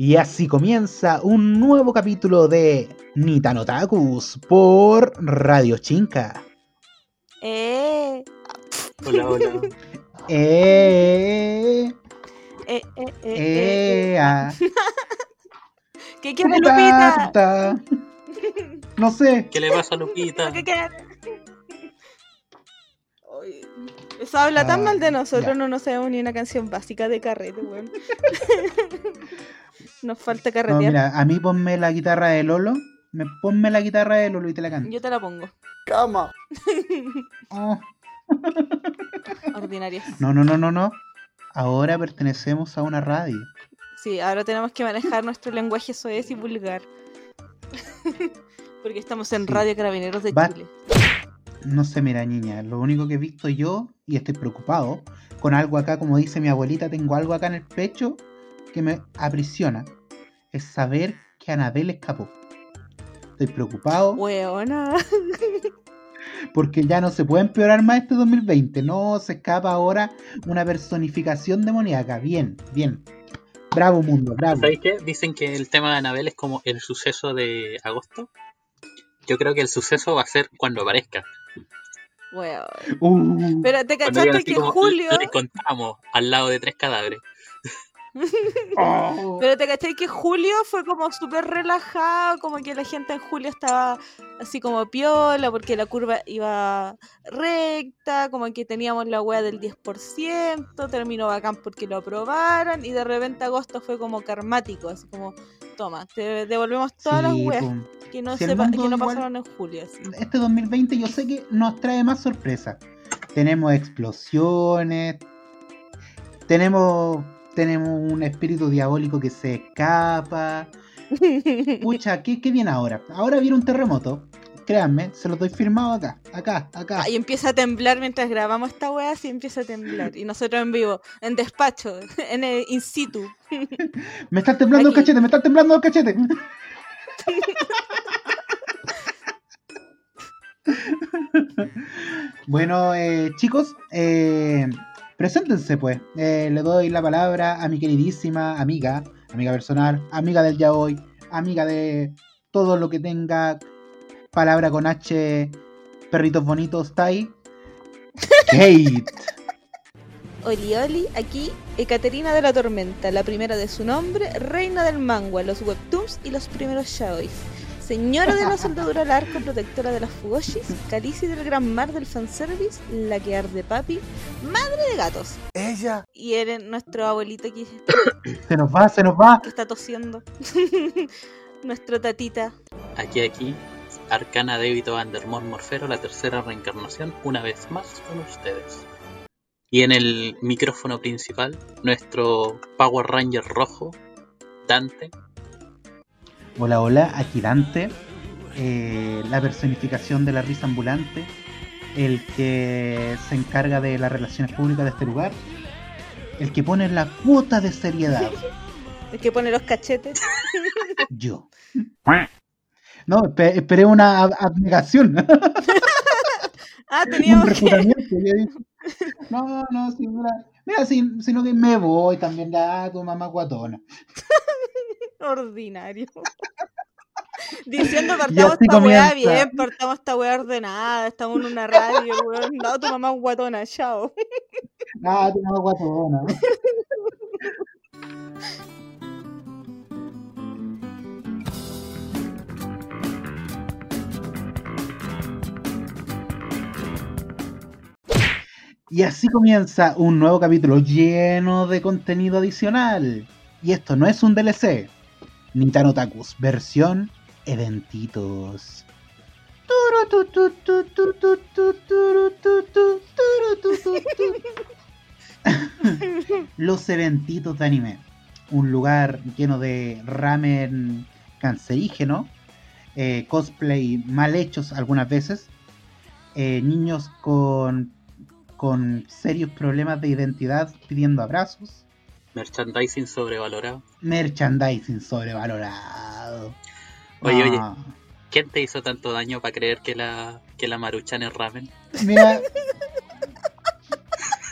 Y así comienza un nuevo capítulo de Nitanotakus por Radio Chinca. Eh, Hola, hola. Eh, eh, eh, eh, eh, eh, ah. ¿Qué quiere Lupita? Ta, ta. No sé. ¿Qué le pasa a Lupita? ¿Qué Eso habla tan Ah, mal de nosotros, ya. no nos sabemos ni una canción básica de carrete, weón. Nos falta No, carretear. mira, a mí ponme la guitarra de Lolo. Me, ponme la guitarra de Lolo y te la canto. Yo te la pongo. Cama. Oh, Ordinarias. No, no, no, no, no. Ahora pertenecemos a una radio. Sí, ahora tenemos que manejar nuestro lenguaje soez y vulgar. Porque estamos en Sí. Radio Carabineros de Va- Chile. No sé, mira, niña, lo único que he visto yo, y estoy preocupado, con algo acá, como dice mi abuelita, tengo algo acá en el pecho que me aprisiona, es saber que Anabel escapó. Estoy preocupado Weona. porque ya no se puede empeorar más este 2020. No se escapa ahora una personificación demoníaca. Bien, bien. Bravo mundo, bravo. ¿Sabéis qué? Dicen que el tema de Anabel es como el suceso de agosto. Yo creo que el suceso va a ser cuando aparezca. Weón. Uh, Pero te cachaste que como, Julio. Le encontramos al lado de tres cadáveres. Oh. Pero te caché que Julio fue como súper relajado, como que la gente en Julio estaba así como piola, porque la curva iba recta, como que teníamos la wea del 10%, terminó bacán porque lo aprobaron, y de repente agosto fue como karmático, así como, toma, te devolvemos todas las weas pum. que no, Si sepa- que no pasaron en Julio. Así. este 2020 yo sé que nos trae más sorpresas. Tenemos explosiones, tenemos, tenemos un espíritu diabólico que se escapa. Pucha, ¿qué, qué viene ahora? Ahora viene un terremoto. Créanme, se lo doy firmado acá, acá, acá. Y empieza a temblar mientras grabamos esta wea, así empieza a temblar. Y nosotros en vivo, en despacho, en el in situ. Me están temblando Aquí. los cachetes, me están temblando los cachetes. bueno, eh, chicos, eh, preséntense pues. Eh, le doy la palabra a mi queridísima amiga, amiga personal, amiga del yaoi, amiga de todo lo que tenga palabra con H, perritos bonitos, Tai. Kate. Oli Oli, aquí Ekaterina de la Tormenta, la primera de su nombre, reina del manga, los webtoons y los primeros yaois. Señora de la soldadura al arco, protectora de las fugoshis, calici del gran mar del fanservice, la que arde papi, madre de gatos. Ella. Y eres nuestro abuelito aquí Se nos va, se nos va. que está tosiendo. Nuestro tatita. Aquí, aquí, Arcana Débito Andermon Morfero, la tercera reencarnación, una vez más con ustedes. Y en el micrófono principal, nuestro Power Ranger rojo, Dante. Hola, hola, aquí Dante, eh, la personificación de la risa ambulante, el que se encarga de las relaciones públicas de este lugar, el que pone la cuota de seriedad, El que pone los cachetes. yo. No, espe- esperé una ab- abnegación, Ah, un teníamos que... refutamiento. dije, No, no, sí, mira, mira, si- sino que me voy también, ya, tu mamá guatona. Ordinario. Diciendo partamos esta weá bien, partamos esta weá ordenada, estamos en una radio, weón. No, tu mamá es guatona, chao. Ah, tu mamá guatona. Y así comienza un nuevo capítulo lleno de contenido adicional. Y esto no es un DLC. Nintendo Takus, versión eventitos. Los eventitos de anime. Un lugar lleno de ramen cancerígeno, eh, cosplay mal hechos algunas veces, eh, niños con, con serios problemas de identidad pidiendo abrazos, Merchandising sobrevalorado. merchandising sobrevalorado. Oye, oye, No. ¿quién te hizo tanto daño para creer que la, que la Maruchan es ramen? Mira.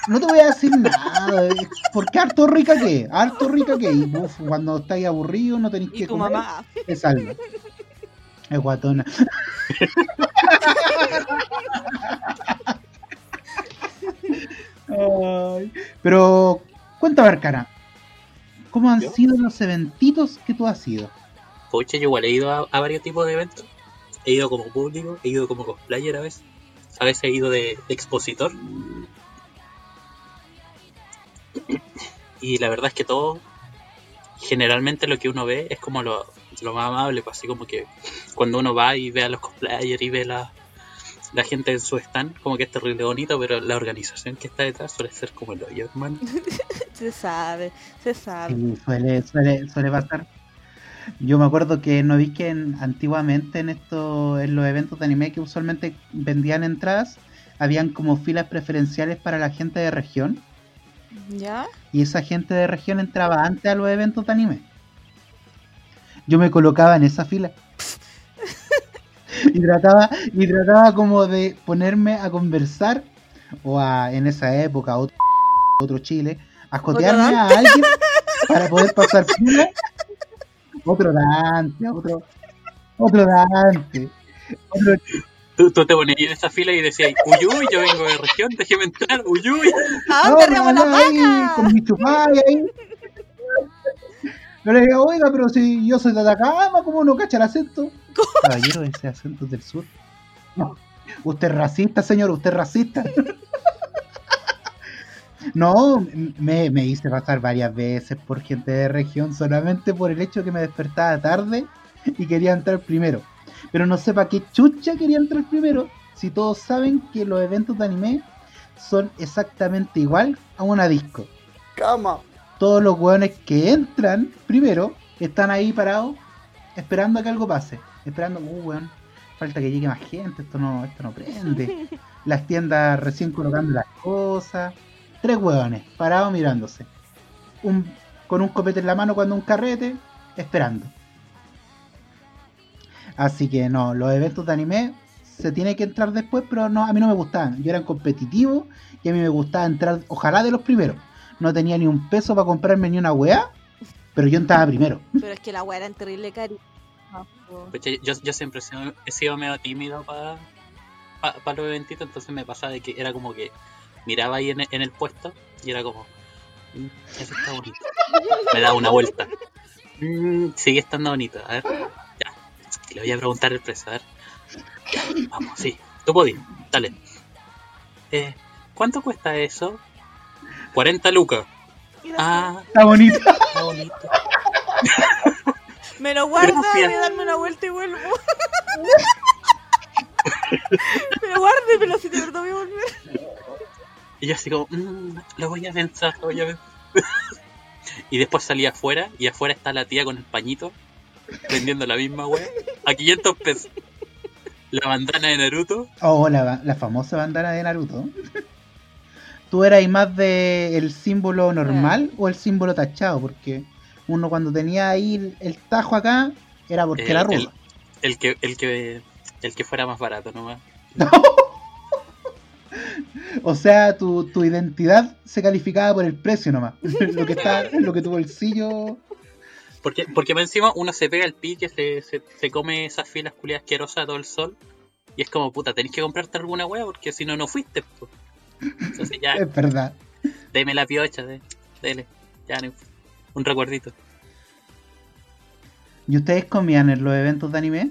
no te voy a decir nada, eh, porque harto rica que, harto rica que, y uf, cuando estáis aburridos no tenéis que tu comer, mamá. es algo. Es guatona. Ay, pero, cuéntame, Arcana, ¿cómo han ¿Yo? sido los eventitos que tú has ido? Pucha, yo igual he ido a, a varios tipos de eventos. He ido como público, he ido como cosplayer a veces. A veces he ido de, de expositor. Y la verdad es que todo, generalmente lo que uno ve es como lo, lo más amable, pues así como que cuando uno va y ve a los cosplayers y ve la, la gente en su stand, como que es terrible bonito, pero la organización que está detrás suele ser como el hoyo, hermano. Se sabe, se sabe. Sí, suele, suele, suele pasar. Yo me acuerdo que no vi que en- antiguamente en estos, en los eventos de anime que usualmente vendían entradas, habían como filas preferenciales para la gente de región. ¿Ya? Y esa gente de región entraba antes a los eventos de anime. Yo me colocaba en esa fila. y trataba, y trataba como de ponerme a conversar, o a, en esa época, otro, otro Chile, a jotearme a alguien para poder pasar fila. Otro Dante, otro, otro Dante. Otro Tú, tú te ponías en esa fila y decías, uy, uy, yo vengo de región, déjeme entrar, uy, uy. ¿A No, dónde remo la vaca? Con mi chupalla ahí. Yo le digo, oiga, pero si yo soy de Atacama, ¿cómo no cacha el acento? Caballero, ese acento es del sur. No, usted es racista, señor, usted es racista. No, me, me hice pasar varias veces por gente de región solamente por el hecho que me despertaba tarde y quería entrar primero. Pero no sé para qué chucha quería entrar primero si todos saben que los eventos de anime son exactamente igual a una disco. Cama. Todos los hueones que entran primero están ahí parados esperando a que algo pase. Esperando, uh, weón, falta que llegue más gente, esto no, esto no prende. Las tiendas recién colocando las cosas. Tres hueones parados mirándose. Un, con un copete en la mano cuando un carrete, esperando. Así que no, los eventos de anime se tiene que entrar después, pero no, a mí no me gustaban. Yo era competitivo y a mí me gustaba entrar, ojalá de los primeros. No tenía ni un peso para comprarme ni una weá, pero yo entraba primero. Pero es que la weá era en terrible cari. No, po. Pucha, Yo, yo siempre he sido, he sido medio tímido para los eventitos, entonces me pasaba de que era como que miraba ahí en el, en el puesto y era como, "Mm, eso está bonito. Me daba una vuelta. "Mm, sigue estando bonito, a ver, ya. Le voy a preguntar el precio, a ver. Ya, vamos, sí. Tú podías, dale. Eh, ¿Cuánto cuesta eso? 40 lucas. Ah, Está bonito. está bonito. Me lo guardo, Gracias. voy a darme una vuelta y vuelvo. me lo guardo, pero si de verdad voy a volver. Y yo así como, "Mm, lo voy a pensar, lo voy a pensar. y después salí afuera y afuera está la tía con el pañito vendiendo la misma wea a 500 pesos. La bandana de Naruto, Oh, la, la famosa bandana de Naruto. ¿Tú eras más de el símbolo normal o el símbolo tachado? Porque uno cuando tenía ahí el, el tajo acá era porque Eh, era el- rudo. el que, el que el que fuera más barato nomás. O sea, tu, tu identidad se calificaba por el precio nomás. lo que está, lo que tu bolsillo. Porque, porque más encima uno se pega el pique, se, se, se come esas filas culiadas asquerosas todo el sol. Y es como, puta, tenés que comprarte alguna wea porque si no, no fuiste. po. Entonces ya, Es verdad. deme la piocha, de, dele, ya, un recuerdito. ¿Y ustedes comían en los eventos de anime?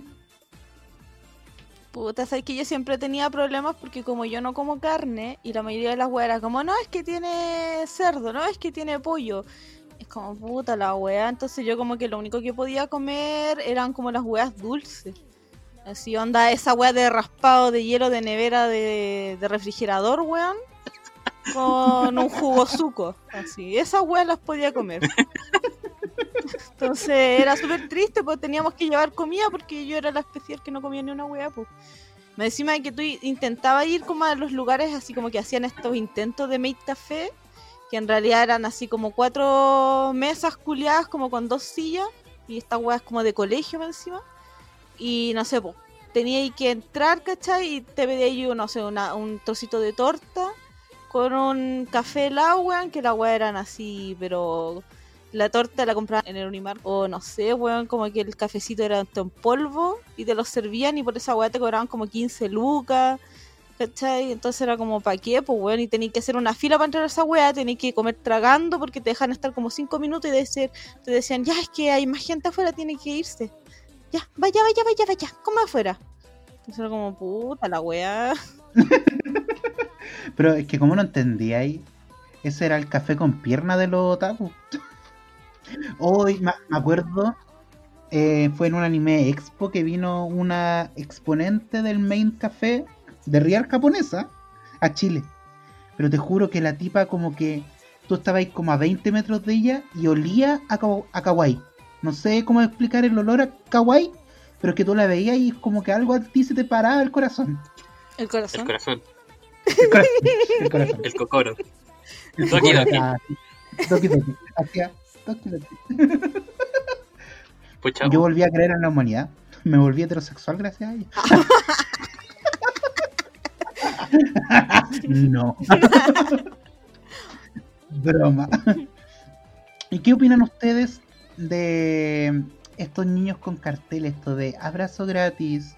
Puta, sabes que yo siempre tenía problemas porque como yo no como carne y la mayoría de las weas era como, no, es que tiene cerdo, no, es que tiene pollo. Es como puta la wea, entonces yo como que lo único que podía comer eran como las weas dulces. Así onda esa wea de raspado de hielo de nevera de, refrigerador, weón. Con un jugo suco. Así, esas weas las podía comer. Entonces era súper triste, pues teníamos que llevar comida porque yo era la especial que no comía ni una wea, pues. Me encima que tú intentabas ir como a los lugares así como que hacían estos intentos de Made Café, que en realidad eran así como cuatro mesas culiadas como con dos sillas y estas weas como de colegio encima. Y no sé, pues, tenía que entrar, ¿cachai? Y te pedía yo, no sé, una, un trocito de torta con un café helado, weón, que la weá eran así, pero la torta la compraban en el Unimar. O no sé, weón, como que el cafecito era en polvo y te lo servían y por esa weá te cobraban como 15 lucas. ¿Cachai? Entonces era como, ¿para qué? Pues weón, y tenéis que hacer una fila para entrar a esa weá, tenéis que comer tragando porque te dejan estar como 5 minutos y decir, te decían, ya es que hay más gente afuera, tiene que irse. Ya, vaya, vaya, vaya, vaya, como afuera. Entonces era como, puta la weá. Pero es que como no entendía ahí, ese era el café con pierna de los otaku. Hoy me acuerdo, eh, fue en un anime expo que vino una exponente del main café de Real japonesa a Chile. Pero te juro que la tipa como que tú estabas ahí como a 20 metros de ella y olía a, a kawaii. No sé cómo explicar el olor a kawaii, pero es que tú la veías y es como que algo a ti se te paraba el corazón. El El corazón. corazón, El corazón. El corazón. el cocoro. El Doki corazón, Doki. ah. Doki Doki. Pues. Yo volví a creer en la humanidad. Me volví heterosexual gracias a ella. no. Broma. ¿Y qué opinan ustedes de estos niños con cartel, esto de abrazo gratis?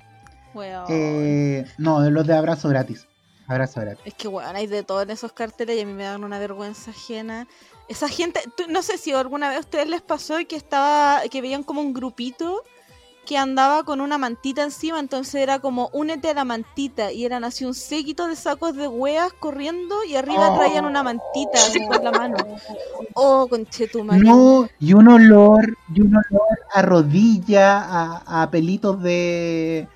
Eh, no, de los de abrazo gratis. Abrazo gratis. Es que, weón, hay de todo en esos carteles y a mí me dan una vergüenza ajena. Esa gente, tú- no sé si alguna vez a ustedes les pasó que estaba, que veían como un grupito que andaba con una mantita encima, entonces era como únete a la mantita y eran así un séquito de sacos de weas corriendo y arriba Oh. traían una mantita así con la mano. Oh, conchetumare. No, y un olor, y un olor a rodilla, a, a pelitos de,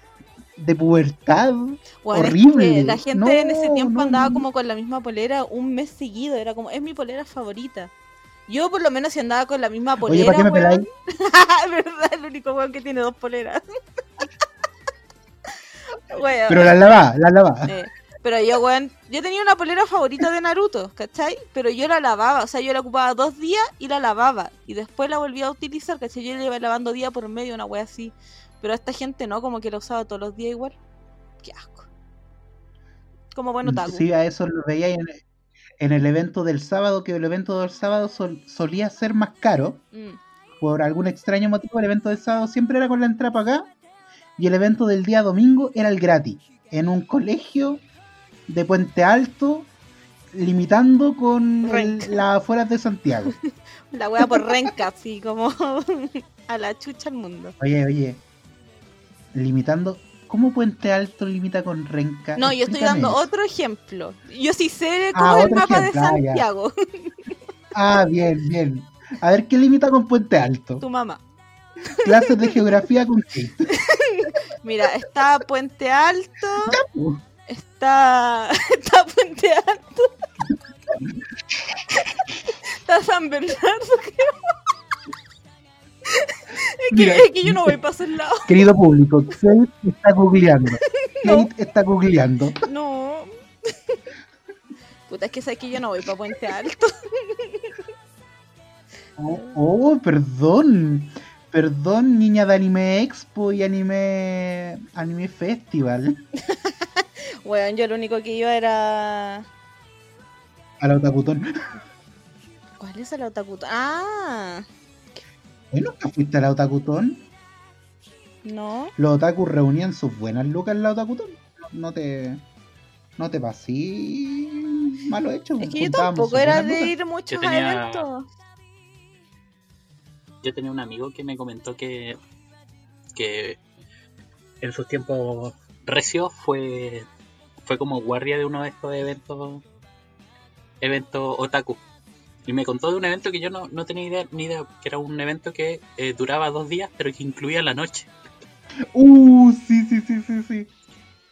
de pubertad. Es horrible. que la gente en ese tiempo no, andaba no. como con la misma polera un mes seguido, era como, es mi polera favorita. Yo por lo menos si andaba con la misma Oye, polera, ¿para qué me weón, peláis? ¿Verdad? El único weón que tiene dos poleras. Pero la lavaba, la lavaba. eh, pero yo, weón, yo tenía una polera favorita de Naruto, ¿cachai? Pero yo la lavaba, o sea, yo la ocupaba dos días y la lavaba. Y después la volvía a utilizar, ¿cachai? Yo la iba lavando día por medio, una wea así. Pero a esta gente no, como que la usaba todos los días igual. Qué asco. Como bueno, taco. Sí, a eso lo veía en, en el evento del sábado, que el evento del sábado sol- solía ser más caro. Mm. Por algún extraño motivo, el evento del sábado siempre era con la entrada para acá. Y el evento del día domingo era el gratis. En un colegio de Puente Alto, limitando con las afueras de Santiago. La wea por renca, así como a la chucha al mundo. Oye, oye, limitando. ¿Cómo Puente Alto limita con Renca? No, yo estoy dando otro ejemplo. Yo sí sé Ah, cómo es el mapa de ejemplo, ah. Santiago. Ah, bien, bien. A ver, ¿qué limita con Puente Alto? Tu mamá. Clases de geografía con Kate. Mira, está Puente Alto, Uh, está, está Puente Alto, está San Bernardo, creo. Es que, Mira, es que yo no voy para esos lados. Querido público, Kate está googleando. No. Kate está googleando. No. Puta, es que sabes que yo no voy para Puente Alto. Oh, oh, perdón. Perdón, niña de Anime Expo y Anime Anime Festival. Bueno, yo lo único que iba era. A la Otakutón. ¿Cuál es el otakuto? Ah, ¿Eh, ¿Nunca fuiste a la Otakutón? no. Los otakus reunían sus buenas lucas en la Otakutón. No te. No te pasí malo hecho. Es que yo tampoco era de lucas. ir mucho Yo a tenía- eventos. Yo tenía un amigo que me comentó que, que en sus tiempos recios fue, fue como guardia de uno de estos eventos eventos otaku. Y me contó de un evento que yo no, no tenía idea, ni idea, que era un evento que eh, duraba dos días, pero que incluía la noche. Uh, sí, sí, sí, sí, sí.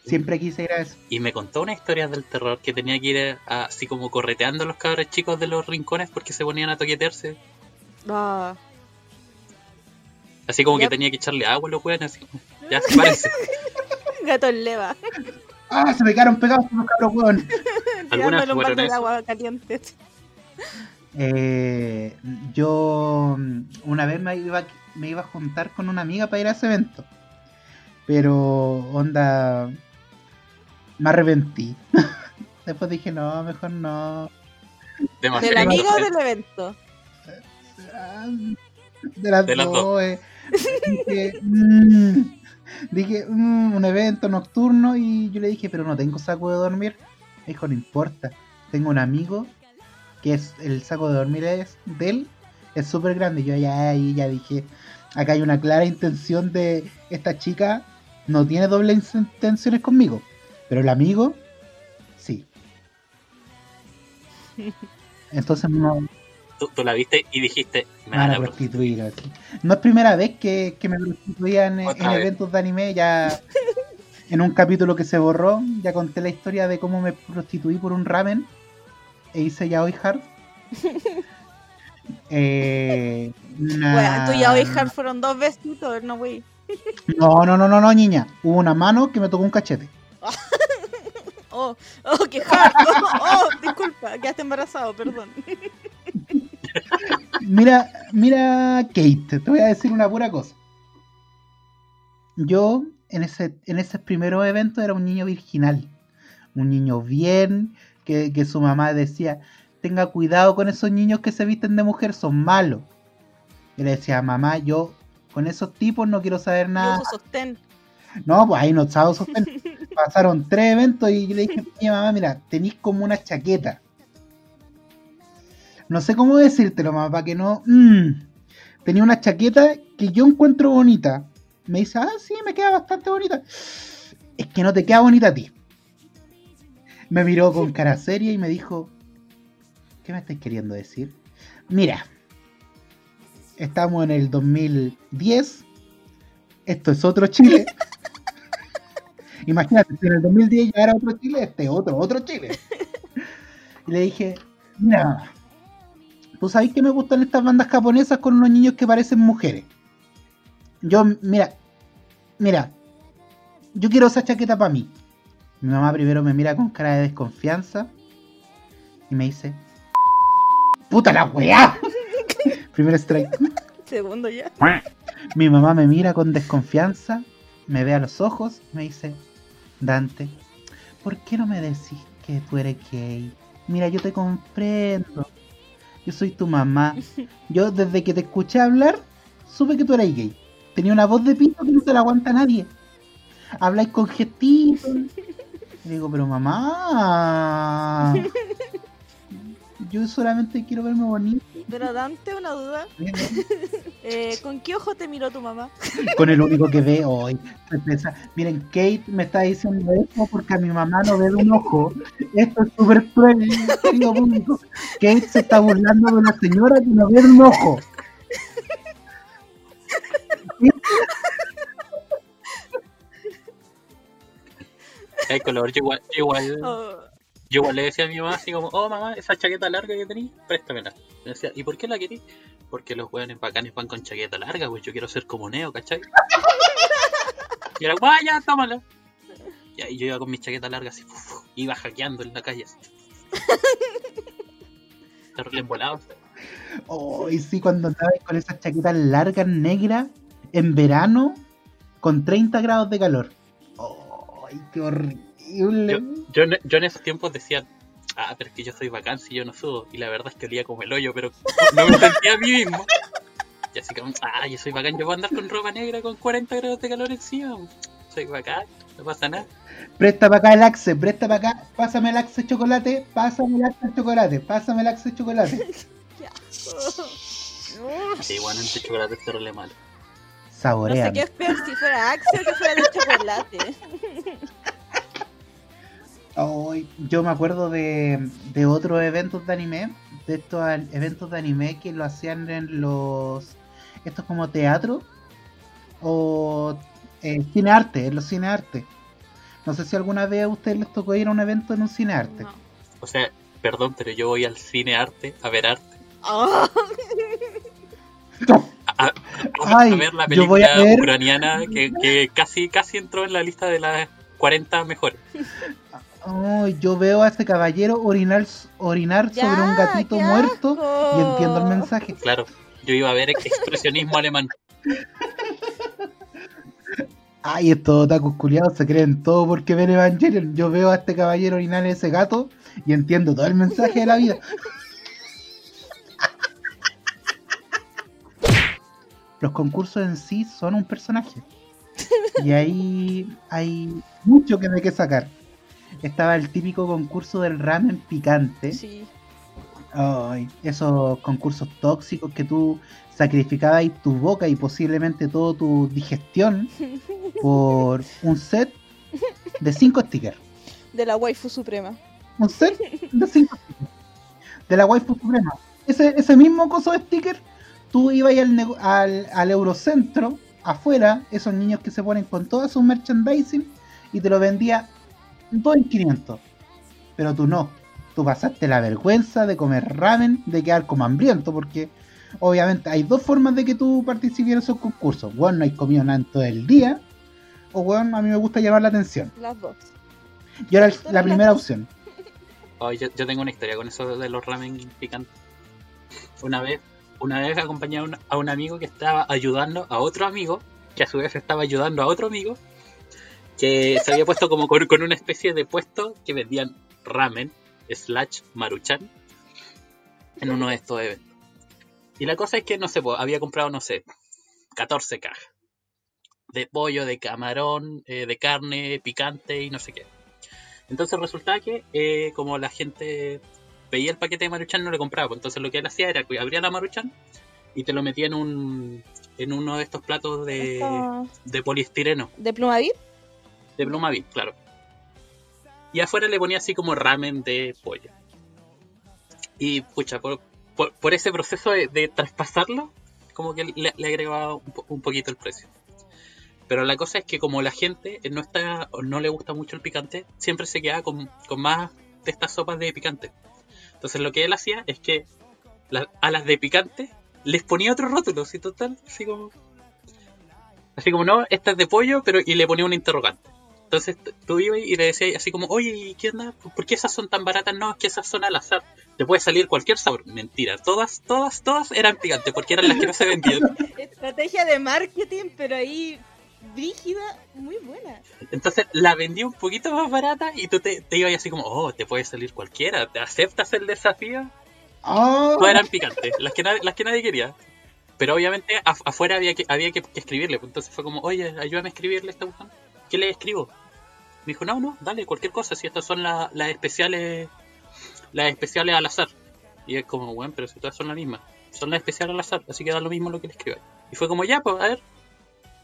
Siempre quise ir a eso. Y me contó una historia del terror que tenía que ir a- así como correteando a los cabros chicos de los rincones porque se ponían a toquetearse. Ah, Así como Yep. que tenía que echarle agua a los weones. Así como, ya, sepárense. gato en leva. ¡Ah! Se me quedaron pegados los cabros, weón. Algunas fueron agua caliente. Eh, yo mm, una vez me iba, me iba a juntar con una amiga para ir a ese evento. Pero, onda, me arrepentí. Después dije, no, mejor no. ¿Del amigo o del evento? De las De las dos. dos. eh. Dije, mm, dije mm, un evento nocturno y yo le dije, pero no tengo saco de dormir. Me dijo, no importa. Tengo un amigo que es el saco de dormir es de él. Es súper grande. Y yo ya, ahí ya dije, acá hay una clara intención de esta chica no tiene dobles intenciones conmigo. Pero el amigo, sí. Entonces no, Tú, tú la viste y dijiste, me van a a pro- prostituir. así. No es primera vez que, que me prostituían en, Otra en vez. eventos de anime. Ya en un capítulo que se borró, ya conté la historia de cómo me prostituí por un ramen hice yaoi hard. eh, una- Bueno, tú y Aoi Hard fueron dos besitos, no, güey. No, no, no, no, no, niña. Hubo una mano que me tocó un cachete. Oh, oh, qué hard. Oh, oh, disculpa, quedaste embarazado, perdón. Mira, mira, Kate, te voy a decir una pura cosa. Yo, en ese, en ese primer evento, era un niño virginal. Un niño bien, que, que su mamá decía, tenga cuidado con esos niños que se visten de mujer, son malos. Y le decía, mamá, yo con esos tipos no quiero saber nada. sostén. No, pues ahí no estaba sostén. Pasaron tres eventos y yo le dije, "Oye, mamá, mira, tenéis como una chaqueta. No sé cómo decírtelo, mamá, para que no. mm. Tenía una chaqueta que yo encuentro bonita. Me dice, ah, sí, me queda bastante bonita. Es que no te queda bonita a ti. Me miró con cara seria y me dijo, ¿qué me estáis queriendo decir? Mira, estamos en el 2010. Esto es otro Chile. Imagínate, si en el 2010 ya era otro Chile, este es otro, otro Chile. Y le dije, mira, ¿tú sabes que me gustan estas bandas japonesas con unos niños que parecen mujeres? Yo, mira, mira, yo quiero esa chaqueta para mí. Mi mamá primero me mira con cara de desconfianza y me dice, ¡Puta la weá! Primer strike. Segundo ya. Mi mamá me mira con desconfianza, me ve a los ojos, me dice, Dante, ¿por qué no me decís que tú eres gay? Mira, yo te comprendo. Yo soy tu mamá. Yo desde que te escuché hablar, supe que tú eras gay. Tenía una voz de pito que no se la aguanta nadie. Habláis con gestitos. Y digo, pero mamá. Yo solamente quiero verme bonito. Pero Dante, una duda. Eh, ¿Con qué ojo te miró tu mamá? con el único que ve hoy. Miren, Kate me está diciendo esto porque a mi mamá no ve de un ojo. Esto es súper cruel, público. Kate se está burlando de una señora que no ve de un ojo. Hay color, yo igual, yo igual, Oh, yo igual le decía a mi mamá así como, oh mamá, esa chaqueta larga que tenés, préstamela. Me decía, ¿y por qué la querés? Porque los hueones bacanes van con chaqueta larga, pues yo quiero ser como Neo, ¿cachai? Y era, guay, ya, tómala. Y ahí yo iba con mi chaqueta larga así, uf, iba hackeando en la calle así. Terrible embolado. Oh, y sí, cuando andaba con esas chaquetas largas negras en verano con 30 grados de calor. Oh, qué horrible. Yo, en- yo en esos tiempos decía, ah, pero es que yo soy bacán si yo no sudo. Y la verdad es que olía como el hoyo, pero no me sentía a mí mismo. Y así como, ah, yo soy bacán, yo puedo andar con ropa negra con 40 grados de calor encima. Soy bacán, no pasa nada. Presta para acá el axe, presta para acá, pásame el axe chocolate, pásame el axe chocolate, pásame el axe chocolate. Sí, bueno, entre chocolate es terrible malo. No sé qué es peor, si fuera Axel o que fuera de chocolate. Ay, yo me acuerdo de, de otros eventos de anime, de estos eventos de anime que lo hacían en los. Estos como teatro o eh, cine arte, en los cine arte. No sé si alguna vez a ustedes les tocó ir a un evento en un cine arte. No. O sea, perdón, pero yo voy al cine arte a ver arte. Oh, A, a- Ay, a ver la yo voy a película ver- ucraniana que, que casi, casi entró en la lista de las 40 mejores. Ay, yo veo a este caballero orinar, orinar Ya, sobre un gatito muerto asco. y entiendo el mensaje. Claro, yo iba a ver expresionismo alemán. Ay, estos otakus culiados se creen todo porque ven Evangelion. Yo veo a este caballero orinar ese gato y entiendo todo el mensaje de la vida. Los concursos en sí son un personaje. Y ahí hay mucho que de qué sacar. Estaba el típico concurso del ramen picante. Sí. Ay, esos concursos tóxicos que tú sacrificabas ahí tu boca y posiblemente toda tu digestión por un set de 5 stickers. De la waifu suprema. Un set de 5 stickers. De la waifu suprema. Ese, ese mismo coso de sticker, tú ibas al, nego- al, al Eurocentro, afuera, esos niños que se ponen con todo su merchandising, y te lo vendía todo en 500. Pero tú no. Tú pasaste la vergüenza de comer ramen, de quedar como hambriento, porque obviamente hay dos formas de que tú participes en esos concursos. Bueno, no hay comido nada en todo el día, o bueno, a mí me gusta llamar la atención. Las dos. Y ahora el- la primera opción. Oh, yo, yo tengo una historia con eso de los ramen picantes. Una vez, una vez acompañé a un, amigo que estaba ayudando a otro amigo, que a su vez estaba ayudando a otro amigo, que se había puesto como con, una especie de puesto que vendían ramen slash maruchan en uno de estos eventos. Y la cosa es que, no sé, había comprado, no sé, 14 cajas de pollo, de camarón, eh, de carne, picante y no sé qué. Entonces resultaba que eh, como la gente veía el paquete de Maruchan no le compraba, pues entonces lo que él hacía era que abría la Maruchan y te lo metía en un en uno de estos platos de, de poliestireno, ¿De Plumavit? de Plumavit, claro. Y afuera le ponía así como ramen de pollo. Y pucha, por, por, por ese proceso de, de traspasarlo, como que le, le agregaba un, un poquito el precio. Pero la cosa es que como la gente no está no le gusta mucho el picante, siempre se queda con, con más de estas sopas de picante. Entonces lo que él hacía es que la- a las de picante les ponía otro rótulo, así total, así como... Así como, no, esta es de pollo, pero y le ponía un interrogante. Entonces tú ibas y le decías así como, oye, ¿y qué onda? ¿Por qué esas son tan baratas? No, es que esas son al azar. Te puede salir cualquier sabor. Mentira, todas, todas, todas eran picantes porque eran las que no se vendían. Estrategia de marketing, pero ahí brígida, muy buena. Entonces la vendí un poquito más barata y tú te, te ibas así como, oh, te puede salir cualquiera. ¿Te aceptas el desafío? ¡Oh! Todas eran picantes, las que, nadie, las que nadie quería. Pero obviamente af- afuera había que, había que, que escribirle. Entonces fue como, oye, ayúdame a escribirle esta cuestión. ¿Qué le escribo? Me dijo, no, no, dale, cualquier cosa. Si estas son la- las especiales las especiales al azar. Y es como, bueno, pero si todas son las mismas. Son las especiales al azar, así que da lo mismo lo que le escribas. Y fue como, ya, pues, a ver,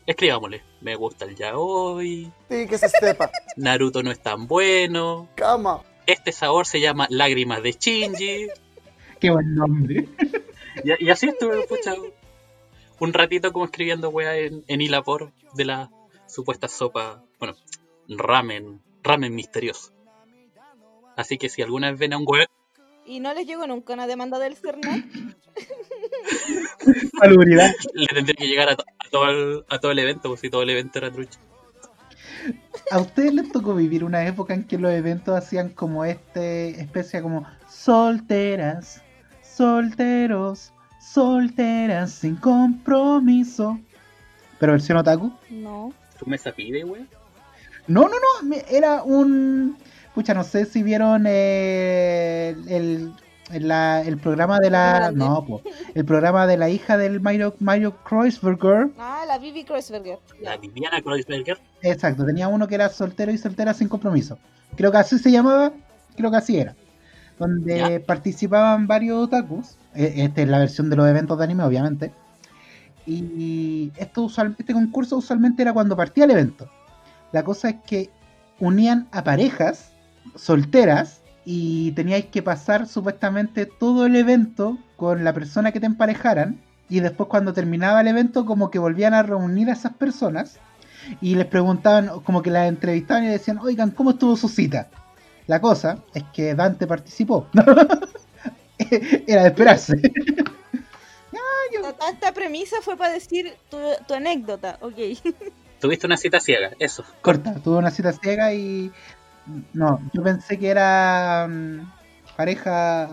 escribámosle. Me gusta el yaoi, Sí, que se estepa. Naruto no es tan bueno, Cama. este sabor se llama lágrimas de Shinji. ¡Qué buen nombre! Y, y así estuve, pucha, un ratito como escribiendo weá en, en Ilapor de la supuesta sopa, bueno, ramen, ramen misterioso. Así que si alguna vez ven a un weón, ¿Y no les llegó nunca una demanda del CERNAC? Salubridad. le tendría que llegar a, to- a todo, el, a todo el evento, pues si todo el evento era trucha. ¿A ustedes les tocó vivir una época en que los eventos hacían como este especie como solteras, solteros, solteras sin compromiso? Pero versión otaku. No. ¿Tu mesa pide, weón? No, no, no, me- era un... Pucha, no sé si vieron eh, el, el, la- el programa de la... No, po, el programa de la hija del Mario, Mario Kreuzberger. Ah, la Vivi Kreuzberger. La Viviana Kreuzberger. Exacto, tenía uno que era soltero y soltera sin compromiso. Creo que así se llamaba, creo que así era. Donde Ya. participaban varios otakus. Eh, Esta es la versión de los eventos de anime, obviamente. Y esto usual- este concurso usualmente era cuando partía el evento. La cosa es que unían a parejas solteras y teníais que pasar supuestamente todo el evento con la persona que te emparejaran. Y después cuando terminaba el evento como que volvían a reunir a esas personas y les preguntaban, como que las entrevistaban y decían, oigan, ¿cómo estuvo su cita? La cosa es que Dante participó. Era de esperarse. Esta, esta premisa fue para decir tu, tu anécdota, ok. Tuviste una cita ciega, eso. Corta, tuvo una cita ciega y... No, yo pensé que era mm, pareja...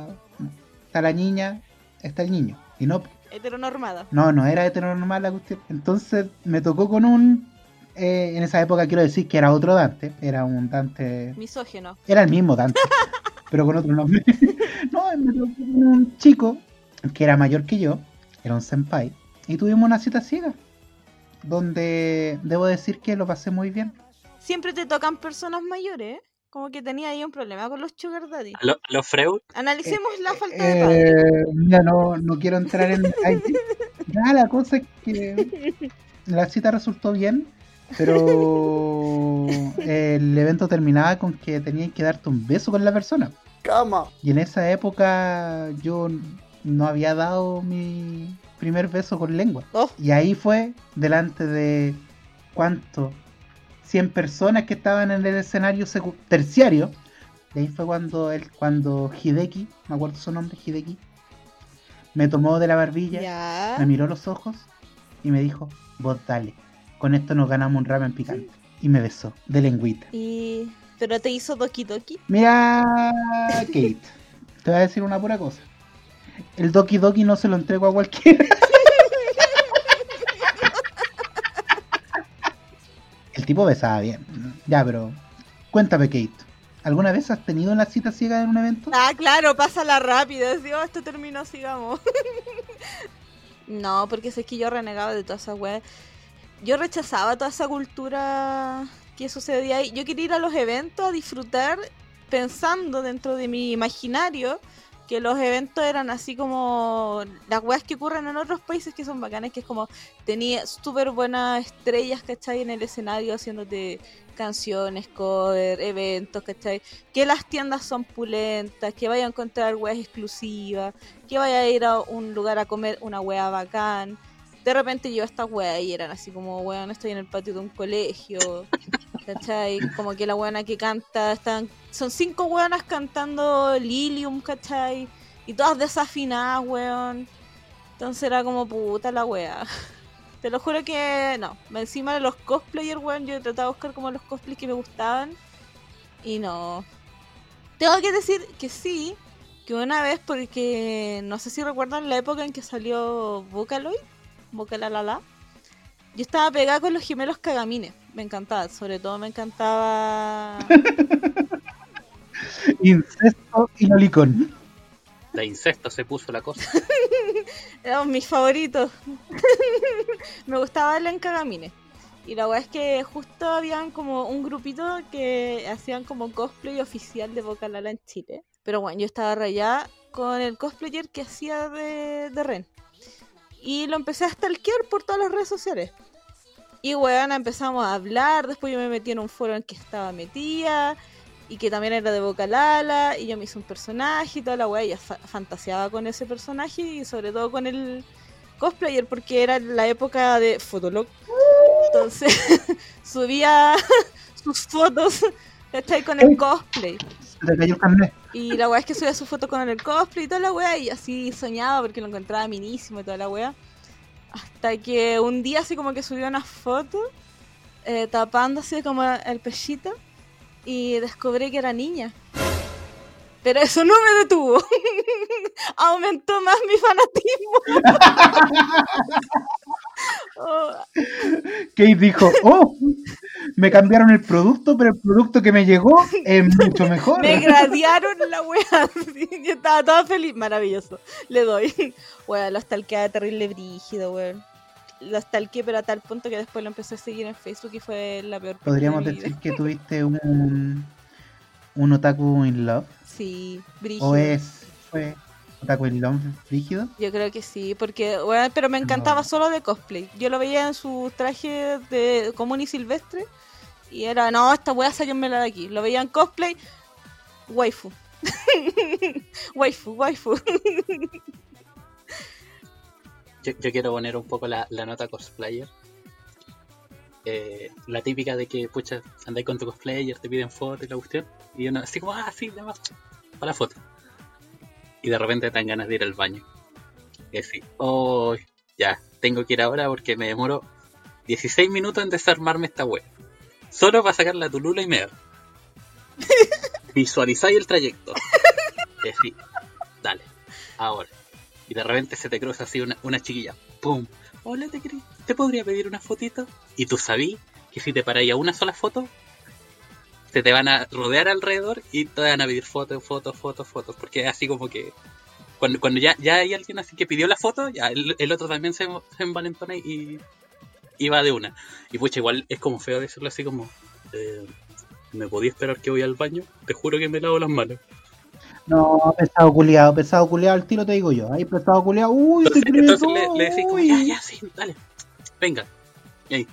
Está la niña, está el niño. Y no, Heteronormada. no, no era heteronormal la cuestión. Entonces me tocó con un... eh, en esa época quiero decir que era otro Dante. Era un Dante... Misógeno. Era el mismo Dante. pero con otro nombre. no, me tocó con un chico que era mayor que yo, era un senpai, y tuvimos una cita ciega, donde debo decir que lo pasé muy bien. Siempre te tocan personas mayores, ¿eh? Como que tenía ahí un problema con los sugar daddy. ¿A lo- a los Freud? Analicemos la falta de padre. Eh, mira, no, no quiero entrar en. Ya, la cosa es que la cita resultó bien, pero el evento terminaba con que tenías que darte un beso con la persona. Cama. Y en esa época yo no había dado mi primer beso con lengua. Oh. Y ahí fue delante de cuánto 100 personas que estaban en el escenario terciario. Y ahí fue cuando él, cuando Hideki, me acuerdo su nombre, Hideki, me tomó de la barbilla, me miró los ojos y me dijo, vos dale, con esto nos ganamos un ramen picante. Y me besó, de lengüita. Y... Pero te hizo Doki Doki. Mira, Kate, te voy a decir una pura cosa. El Doki Doki no se lo entrego a cualquiera. tipo besaba bien. Ya, pero cuéntame, Kate. ¿Alguna vez has tenido una cita ciega en un evento? Ah, claro, pásala rápido. Decía, oh, esto terminó, sigamos. no, porque es que yo renegaba de toda esa weá. Yo rechazaba toda esa cultura que sucedía ahí. Yo quería ir a los eventos a disfrutar pensando dentro de mi imaginario que los eventos eran así como las weas que ocurren en otros países que son bacanes, que es como tenía súper buenas estrellas, ¿cachai? En el escenario haciéndote canciones, cover, eventos, ¿cachai? que las tiendas son pulentas, que vaya a encontrar weas exclusivas, que vaya a ir a un lugar a comer una wea bacán. De repente yo a weas y eran así como, weón, estoy en el patio de un colegio, ¿cachai? Como que la weona que canta, están, son cinco weonas cantando Lilium, ¿cachai? Y todas desafinadas, weón. Entonces era como puta la wea. Te lo juro que no. Encima de los cosplayers, weón, yo trataba de buscar como los cosplays que me gustaban. Y no. Tengo que decir que sí, que una vez, porque no sé si recuerdan la época en que salió Vocaloid, Vocalalala. Yo estaba pegada con los gemelos Kagamine. Me encantaba, sobre todo me encantaba. Incesto y lolicón. De incesto se puso la cosa. Eran mis favoritos. me gustaba el en Kagamine. Y la weá es que justo habían como un grupito que hacían como cosplay oficial de Vocalala en Chile. Pero bueno, yo estaba rayada con el cosplayer que hacía de, de Ren. Y lo empecé a stalkear por todas las redes sociales. Y weón, empezamos a hablar. Después yo me metí en un foro en que estaba metida. Y que también era de Vocalala. Y yo me hice un personaje y toda la weá. Y ya fa- fantaseaba con ese personaje. Y sobre todo con el cosplayer. Porque era la época de Fotolog. Entonces subía sus fotos. ¿cachai? Con el cosplay. Y la weá es que subía su foto con el cosplay y toda la weá. Y así soñaba porque lo encontraba minísimo y toda la weá. Hasta que un día así como que subió una foto eh, tapándose como el pechito. Y descubrí que era niña. Pero eso no me detuvo. Aumentó más mi fanatismo. Oh, Kate dijo, oh, me cambiaron el producto, pero el producto que me llegó es mucho mejor. Me gradearon la wea. Yo estaba toda feliz. Maravilloso. Le doy. Wea, lo stalkeaba terrible brígido, weón. Lo stalkeé, pero a tal punto que después lo empecé a seguir en Facebook y fue la peor Podríamos de decir que tuviste un, un otaku in love. Sí, brígido. ¿O es, fue love rígido? Yo creo que sí, porque, weón, pero me encantaba No. solo de cosplay. Yo lo veía en su traje de común y silvestre. Y era, no, esta wea sáquenmela de aquí. Lo veía en cosplay, waifu. waifu, waifu. Yo, yo quiero poner un poco la, la nota cosplayer. Eh, la típica de que, pucha, andáis con tu cosplayer, te piden foto y la cuestión. Y uno así como, ah, sí, demás, para la foto. Y de repente te dan ganas de ir al baño. Y así, oh, ya, tengo que ir ahora porque me demoro 16 minutos en desarmarme esta web. Solo para sacar la tulula y mear. Visualizáis el trayecto. Y así, dale, ahora. Y de repente se te cruza así una, una chiquilla. ¡Pum! Hola, ¿te, ¿te podría pedir una fotito? Y tú sabí que si te paráis a una sola foto, se te van a rodear alrededor y te van a pedir fotos, fotos, fotos, fotos, porque es así como que cuando, cuando ya, ya hay alguien así que pidió la foto, ya el, el otro también se, se envalentona y, y va de una. Y pucha, igual es como feo decirlo así como, eh, ¿me podía esperar que voy al baño? Te juro que me lavo las manos. No, pesado culiado, pesado culiado, al tiro te digo yo. Ahí pesado culiado, uy, te Entonces, creo, entonces le, le decís como, ya, ya, sí, dale, venga. Y ahí,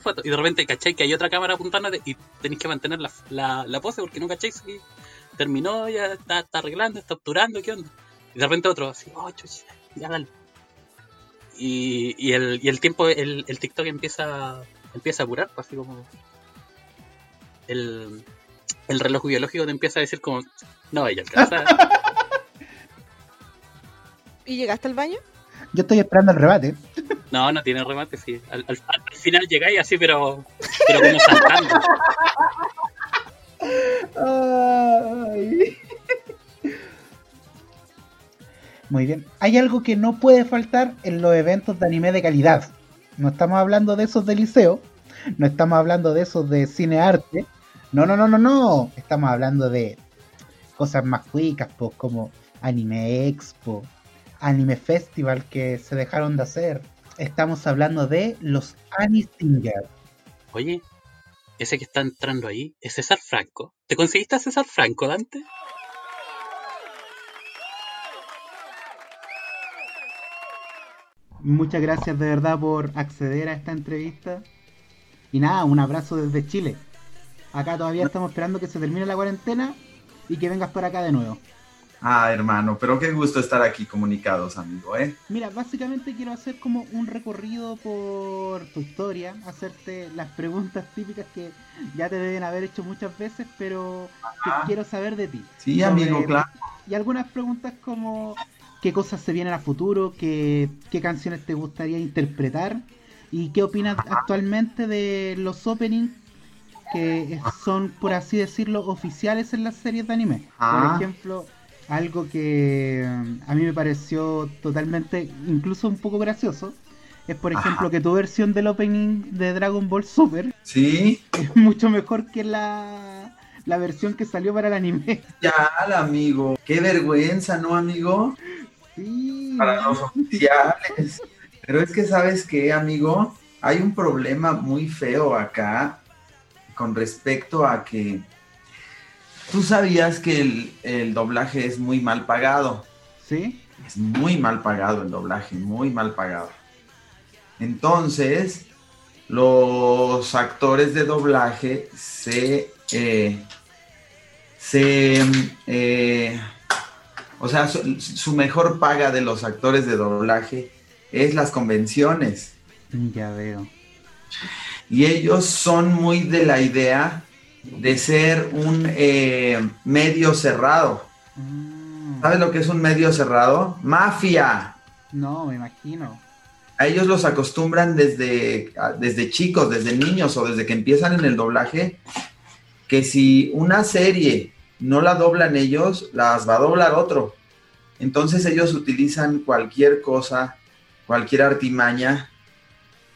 foto. Y de repente cachai que hay otra cámara apuntándote y tenéis que mantener la, la, pose porque no cacháis si terminó, ya está, está arreglando, está obturando, ¿qué onda? Y de repente otro así, oh, chucha, ya dale. Y, y, el, y el tiempo, el, el TikTok empieza, empieza a apurar, pues, así como el, el reloj biológico te empieza a decir como, no vaya a alcanzar. ¿Y llegaste al baño? Yo estoy esperando el rebate. No, no tiene remate, sí. Al, al- al final llegáis así, pero, pero como saltando. Ay. Muy bien. Hay algo que no puede faltar en los eventos de anime de calidad. No estamos hablando de esos de liceo. No estamos hablando de esos de cine arte. No, no, no, no, no. Estamos hablando de cosas más cuicas, pues, como Anime Expo, Anime Festival que se dejaron de hacer. Estamos hablando de los Annie Singers. Oye, ese que está entrando ahí es César Franco. ¿Te conseguiste a César Franco, Dante? Muchas gracias de verdad por acceder a esta entrevista. Y nada, un abrazo desde Chile. Acá todavía estamos esperando que se termine la cuarentena y que vengas por acá de nuevo. Ah, hermano, pero qué gusto estar aquí comunicados, amigo, ¿eh? Mira, básicamente quiero hacer como un recorrido por tu historia, hacerte las preguntas típicas que ya te deben haber hecho muchas veces, pero que quiero saber de ti. Sí, Sobre- amigo, claro. Y algunas preguntas como qué cosas se vienen a futuro, qué, qué canciones te gustaría interpretar y qué opinas actualmente de los openings que son, por así decirlo, oficiales en las series de anime. Ah. Por ejemplo, algo que mm, a mí me pareció totalmente, incluso un poco gracioso, es por Ajá. ejemplo que tu versión del opening de Dragon Ball Super Sí, es mucho mejor que la, la versión que salió para el anime. ya, amigo. Qué vergüenza, ¿no, amigo? Sí. Para los oficiales. Pero es que, ¿sabes qué, amigo? Hay un problema muy feo acá con respecto a que tú sabías que el, el doblaje es muy mal pagado. ¿Sí? Es muy mal pagado el doblaje, muy mal pagado. Entonces, los actores de doblaje se... eh, se... eh, o sea, su, su mejor paga de los actores de doblaje es las convenciones. Ya veo. Y ellos son muy de la idea de ser un eh, medio cerrado. Ah, ¿Sabes lo que es un medio cerrado? Mafia. no, me imagino. a ellos los acostumbran desde, desde chicos, desde niños o desde que empiezan en el doblaje, que si una serie no la doblan ellos, las va a doblar otro. Entonces ellos utilizan cualquier cosa, cualquier artimaña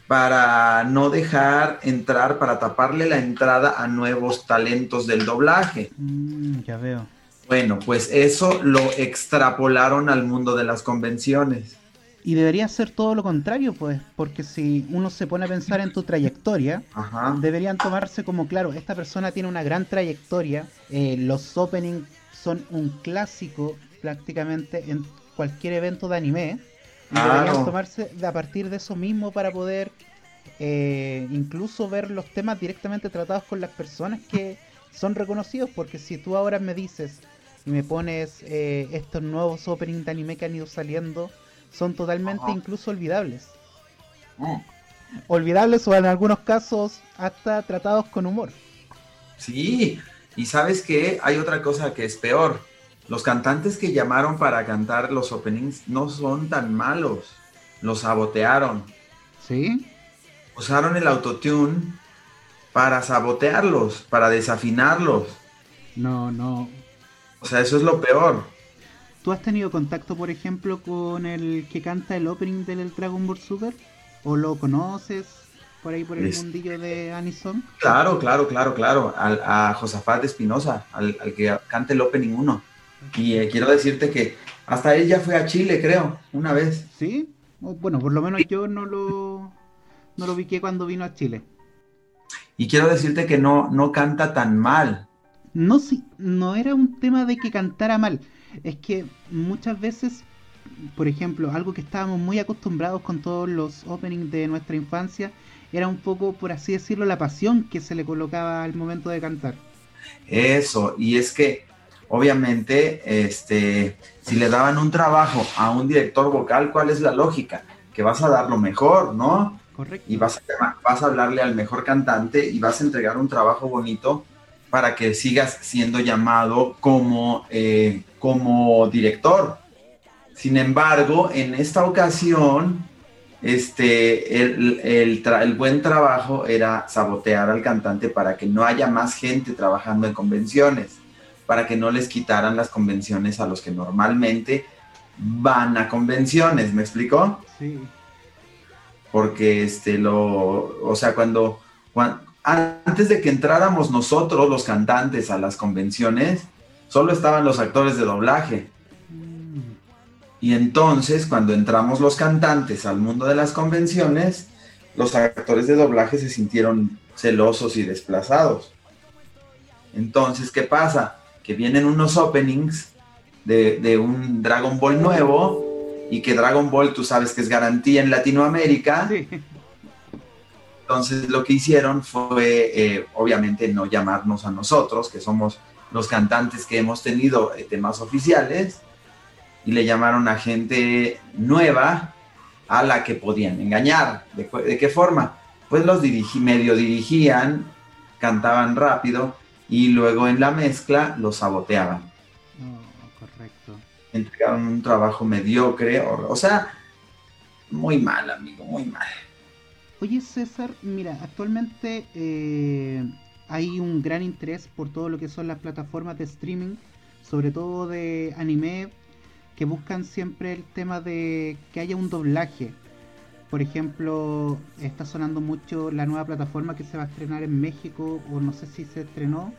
para no dejar entrar, para taparle la entrada a nuevos talentos del doblaje. Mm, ya veo. Bueno, pues eso lo extrapolaron al mundo de las convenciones. Y debería ser todo lo contrario, pues, porque si uno se pone a pensar en tu trayectoria, Ajá. deberían tomarse como, claro, esta persona tiene una gran trayectoria, eh, los openings son un clásico prácticamente en cualquier evento de anime, y deberían tomarse de a partir de eso mismo para poder eh, incluso ver los temas directamente tratados con las personas que son reconocidos, porque si tú ahora me dices y me pones eh, estos nuevos openings de anime que han ido saliendo, son totalmente incluso olvidables. Mm. Olvidables o en algunos casos hasta tratados con humor. Sí, y sabes que hay otra cosa que es peor. Los cantantes que llamaron para cantar los openings no son tan malos. Los sabotearon. ¿Sí? Usaron el autotune para sabotearlos, para desafinarlos. No, no. O sea, eso es lo peor. ¿Tú has tenido contacto, por ejemplo, con el que canta el opening del Dragon Ball Super? ¿O lo conoces? por ahí por el Es- mundillo de Anison. Claro, claro, claro, claro. Al, a Josafat Espinosa, al, al que canta el Opening 1. Y eh, quiero decirte que hasta él ya fue a Chile, creo, una vez. ¿Sí? Bueno, por lo menos yo no lo, no lo ubiqué cuando vino a Chile. Y quiero decirte que no, no canta tan mal. No, sí, no era un tema de que cantara mal. Es que muchas veces, por ejemplo, algo que estábamos muy acostumbrados con todos los openings de nuestra infancia, era un poco, por así decirlo, la pasión que se le colocaba al momento de cantar. Eso, y es que obviamente, este, si le daban un trabajo a un director vocal, ¿cuál es la lógica? Que vas a dar lo mejor, ¿no? ¿Correcto? Y vas a, vas a hablarle al mejor cantante y vas a entregar un trabajo bonito para que sigas siendo llamado como, eh, como director. Sin embargo, en esta ocasión, este, el, el tra- el buen trabajo era sabotear al cantante para que no haya más gente trabajando en convenciones, para que no les quitaran las convenciones a los que normalmente van a convenciones, ¿me explicó? Sí. porque este lo, o sea, cuando, cuan- antes de que entráramos nosotros los cantantes a las convenciones, solo estaban los actores de doblaje. Mm, Y entonces, cuando entramos los cantantes al mundo de las convenciones, los actores de doblaje se sintieron celosos y desplazados. Entonces, ¿qué pasa? Que vienen unos openings de, de un Dragon Ball nuevo y que Dragon Ball tú sabes que es garantía en Latinoamérica. Sí. Entonces lo que hicieron fue, eh, obviamente, no llamarnos a nosotros, que somos los cantantes que hemos tenido eh, temas oficiales, y le llamaron a gente nueva a la que podían engañar. ¿De, de qué forma? Pues los dirigi- medio dirigían, cantaban rápido, y luego en la mezcla los saboteaban. No, correcto. Entregaron un trabajo mediocre, o, o sea, muy mal, amigo, muy mal. Oye César, mira, actualmente eh, hay un gran interés por todo lo que son las plataformas de streaming, sobre todo de anime, que buscan siempre el tema de que haya un doblaje. Por ejemplo, está sonando mucho la nueva plataforma que se va a estrenar en México, o no sé si se estrenó,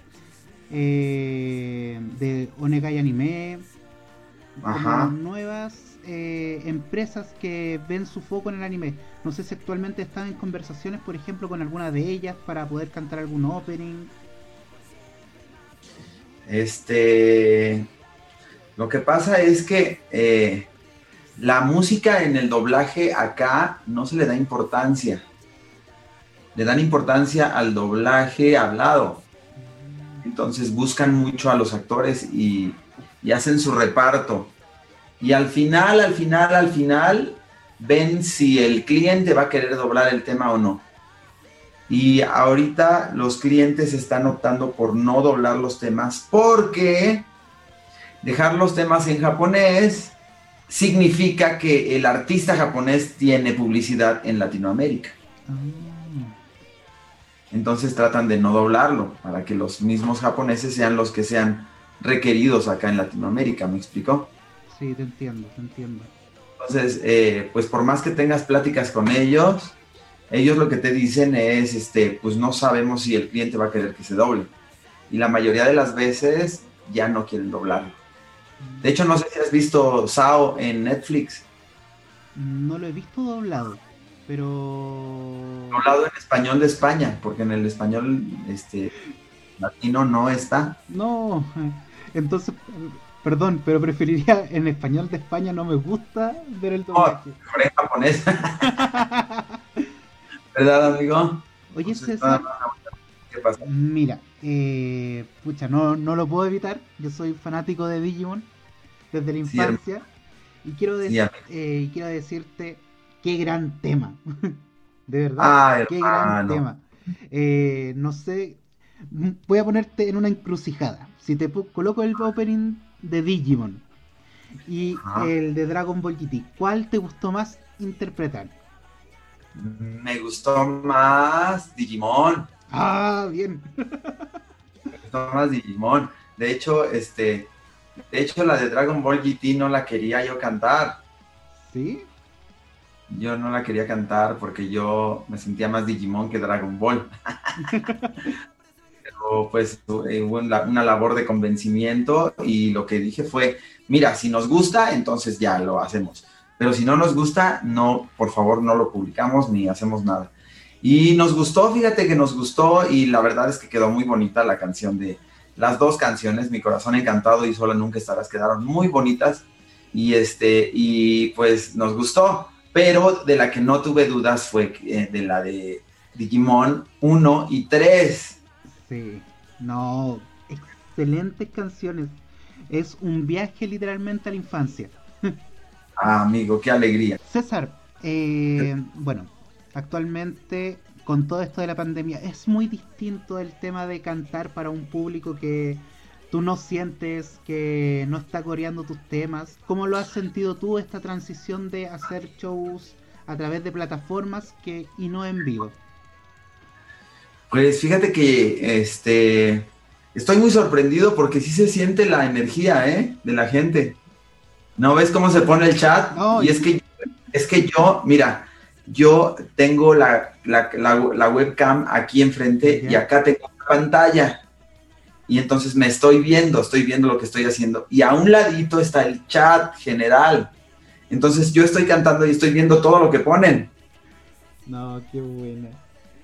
eh, de Onegai Anime, Ajá. nuevas eh, empresas que ven su foco en el anime. No sé si actualmente están en conversaciones, por ejemplo, con alguna de ellas para poder cantar algún opening. Este, lo que pasa es que eh, la música en el doblaje acá no se le da importancia. Le dan importancia al doblaje hablado. Entonces buscan mucho a los actores y, hacen su reparto. Y al final, al final, al final, ven si el cliente va a querer doblar el tema o no. Y ahorita los clientes están optando por no doblar los temas porque dejar los temas en japonés significa que el artista japonés tiene publicidad en Latinoamérica. Entonces tratan de no doblarlo para que los mismos japoneses sean los que sean requeridos acá en Latinoamérica, ¿me explicó? sí, te entiendo, te entiendo. Entonces, eh, pues por más que tengas pláticas con ellos, ellos lo que te dicen es, este, pues no sabemos si el cliente va a querer que se doble. Y la mayoría de las veces ya no quieren doblarlo. De hecho, no sé si has visto Sao en Netflix, No lo he visto doblado, pero... doblado en español de España, porque en el español este, latino no está. No, entonces, perdón, pero preferiría en español de España, no me gusta ver el doblaje. Mejor en japonés. ¿Verdad, amigo? Oye, Entonces, César, ¿Qué pasa? mira, eh, pucha, no, no lo puedo evitar, yo soy fanático de Digimon desde la Sí, infancia y quiero, decir, eh, y quiero decirte qué gran tema, de verdad, Ah, qué gran tema. Eh, no sé, voy a ponerte en una encrucijada. Si te coloco el opening de Digimon y Ajá. el de Dragon Ball GT, ¿cuál te gustó más interpretar? Me gustó más Digimon. Ah, bien. Más Digimon. De hecho, este, de hecho la de Dragon Ball GT no la quería yo cantar. ¿Sí? Yo no la quería cantar porque yo me sentía más Digimon que Dragon Ball. Pero pues eh, hubo una labor de convencimiento y lo que dije fue, mira, si nos gusta, entonces ya lo hacemos. Pero si no nos gusta, no, por favor, no lo publicamos ni hacemos nada. Y nos gustó, fíjate que nos gustó y la verdad es que quedó muy bonita la canción de las dos canciones, Mi corazón encantado y Sola nunca estarás, quedaron muy bonitas y este y pues nos gustó, pero de la que no tuve dudas fue eh, de la de Digimon 1 y 3. Sí, no, excelentes canciones. Es un viaje literalmente a la infancia. Ah, amigo, qué alegría. César, eh, bueno, actualmente con todo esto de la pandemia es muy distinto el tema de cantar para un público que tú no sientes que no está coreando tus temas. ¿Cómo lo has sentido tú esta transición de hacer shows a través de plataformas que y no en vivo? Pues fíjate que este estoy muy sorprendido porque sí se siente la energía, ¿eh? de la gente. ¿No ves cómo se pone el chat? No, y es que es que yo, mira, yo tengo la, la- la- la webcam aquí enfrente y acá tengo una pantalla. Y entonces me estoy viendo, estoy viendo lo que estoy haciendo. Y a un ladito está el chat general. Entonces yo estoy cantando y estoy viendo todo lo que ponen. No, qué buena.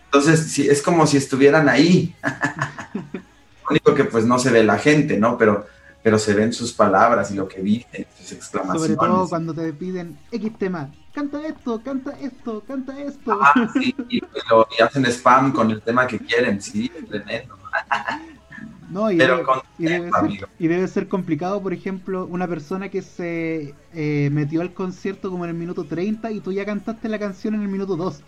Entonces sí, es como si estuvieran ahí. lo único que pues no se ve la gente, ¿no? Pero, pero se ven sus palabras y lo que dicen, sus exclamaciones. Sobre todo cuando te piden X tema. Canta esto, canta esto, canta esto. Ah, sí, y, lo- y hacen spam con el tema que quieren, sí, tremendo. No, y, Pero debe, con y debe tiempo, ser, amigo. y debe ser complicado, por ejemplo, una persona que se eh, metió al concierto como en el minuto 30 y tú ya cantaste la canción en el minuto 2.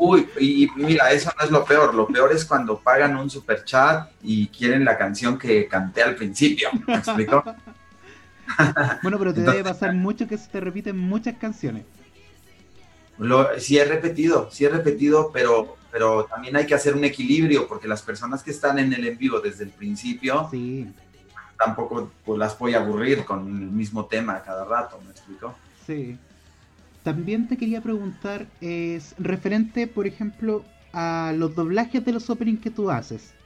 Uy, y mira, eso no es lo peor. Lo peor es cuando pagan un super chat y quieren la canción que canté al principio. ¿Me explico? bueno, pero te Entonces- debe pasar mucho que se te repiten muchas canciones. Lo, sí he repetido, sí he repetido, pero, pero también hay que hacer un equilibrio porque las personas que están en el en vivo desde el principio Sí, tampoco pues, las voy a aburrir con el mismo tema cada rato, ¿me explico? sí. También te quería preguntar, es referente, por ejemplo, a los doblajes de los openings que tú haces.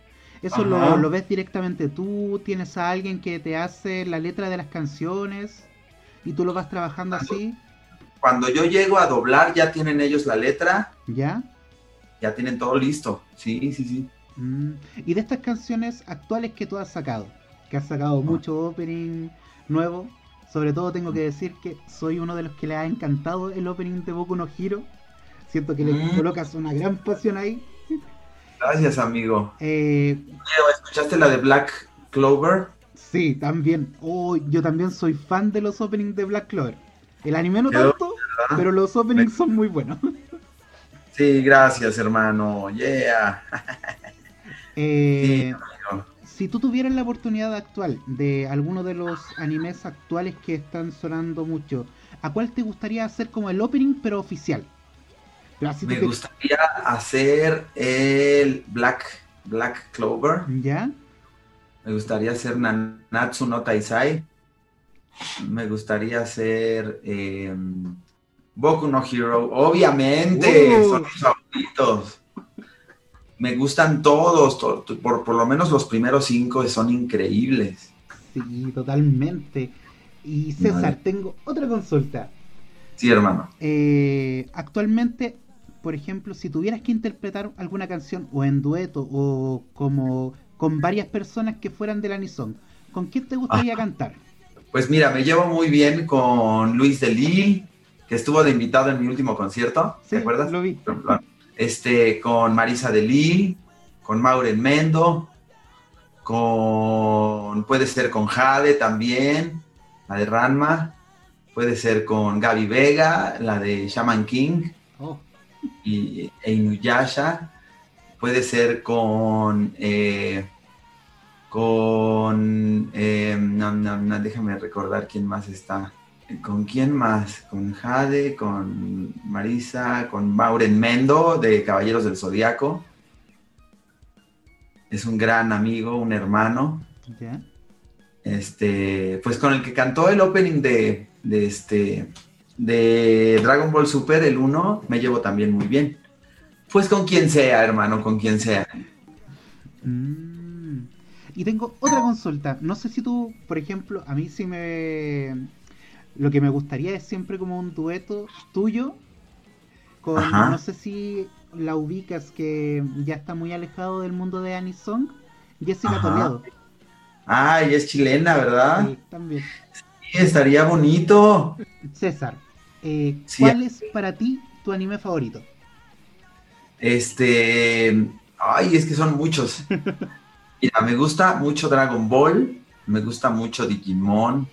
¿Eso lo, lo ves directamente tú? ¿Tienes a alguien que te hace la letra de las canciones? ¿Y tú lo vas trabajando así? Cuando yo llego a doblar ya tienen ellos la letra, ¿Ya? ya tienen todo listo. Sí, sí, sí. Mm, Y de estas canciones actuales que tú has sacado, que has sacado mucho opening nuevo, sobre todo tengo que decir que soy uno de los que le ha encantado el opening de Boku no Hero. Siento que le Mm. colocas una gran pasión ahí. Gracias, amigo. Eh, ¿Escuchaste la de Black Clover? sí, también. Oh, yo también soy fan de los openings de Black Clover. El anime no tanto, ¿verdad? pero los openings son muy buenos. Sí, gracias, hermano. Yeah. Eh, amigo. Si tú tuvieras la oportunidad actual de alguno de los animes actuales que están sonando mucho, ¿a cuál te gustaría hacer como el opening pero oficial? Pero así Me gustaría hacer el Black, Black Clover. ¿Ya? Me gustaría hacer Nanatsu no Taisai. Me gustaría hacer eh, Boku no Hero. Obviamente, Uh. son mis favoritos. Me gustan todos, to- to- por, por lo menos los primeros cinco son increíbles. Sí, totalmente. Y César, Vale. tengo otra consulta. Sí, hermano. Eh, actualmente, por ejemplo, si tuvieras que interpretar alguna canción o en dueto o como con varias personas que fueran del Anison, ¿con quién te gustaría cantar? Pues mira, me llevo muy bien con Luis de Lille, que estuvo de invitado en mi último concierto. ¿Te acuerdas? lo vi. Este, con Marisa de Lille, con Maureen Mendo, con. Puede ser con Jade también, la de Ranma. Puede ser con Gaby Vega, la de Shaman King Oh, y, e Inuyasha. Puede ser con. eh, con. eh, no, no, no, déjame recordar quién más está. ¿Con quién más? Con Jade, con Marisa, con Mauren Mendo de Caballeros del Zodiaco. Es un gran amigo, un hermano. Este, pues con el que cantó el opening de, de este de Dragon Ball Super, el 1, me llevo también muy bien. Pues con quien sea, hermano, con quien sea. Mm. Y tengo otra consulta. No sé si tú, por ejemplo, a mí sí me... Lo que me gustaría es siempre como un dueto tuyo con, Ajá. no sé si la ubicas que ya está muy alejado del mundo de Anisong, Jessica Ajá. Toledo. Ay, es chilena, ¿verdad? Sí, también. Sí, estaría bonito. César, eh, Sí. ¿cuál es para ti tu anime favorito? Este, ay, es que son muchos. Mira, me gusta mucho Dragon Ball, me gusta mucho Digimon.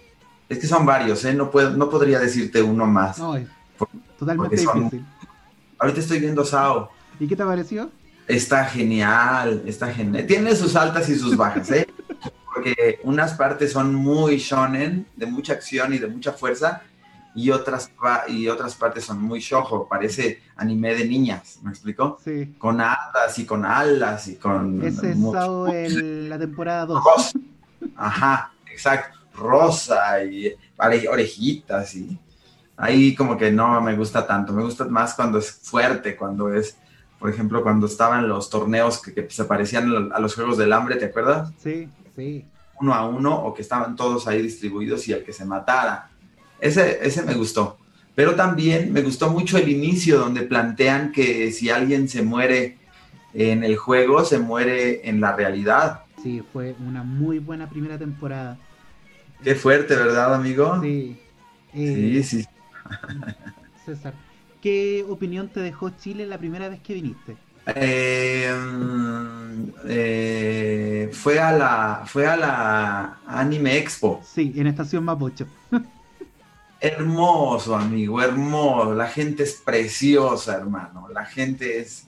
Es que son varios, ¿eh? No puedo, no podría decirte uno más. No, es Por- totalmente son- difícil. Ahorita estoy viendo Sao. ¿Y qué te pareció? Está genial, está genial. Tiene sus altas y sus bajas, ¿eh? Porque unas partes son muy shonen, de mucha acción y de mucha fuerza, y otras, y otras partes son muy shojo, parece anime de niñas, ¿me explico? Sí. Con hadas y con alas y con... Ese es mu- Sao en la temporada 2. rosa. Ajá, exacto. Rosa y ore- orejitas y ahí como que no me gusta tanto. Me gusta más cuando es fuerte, cuando es, por ejemplo, cuando estaban los torneos que, que se parecían a los Juegos del Hambre, ¿te acuerdas? Sí, sí. Uno a uno o que estaban todos ahí distribuidos y el que se matara. Ese, ese me gustó. Pero también me gustó mucho el inicio donde plantean que si alguien se muere en el juego, se muere en la realidad. Sí, fue una muy buena primera temporada. Qué fuerte, ¿verdad, amigo? Sí. Eh, Sí, sí. César, ¿qué opinión te dejó Chile la primera vez que viniste? Eh, eh, fue a la fue a la Anime Expo. Sí, en Estación Mapocho. Hermoso, amigo, hermoso. La gente es preciosa, hermano. La gente es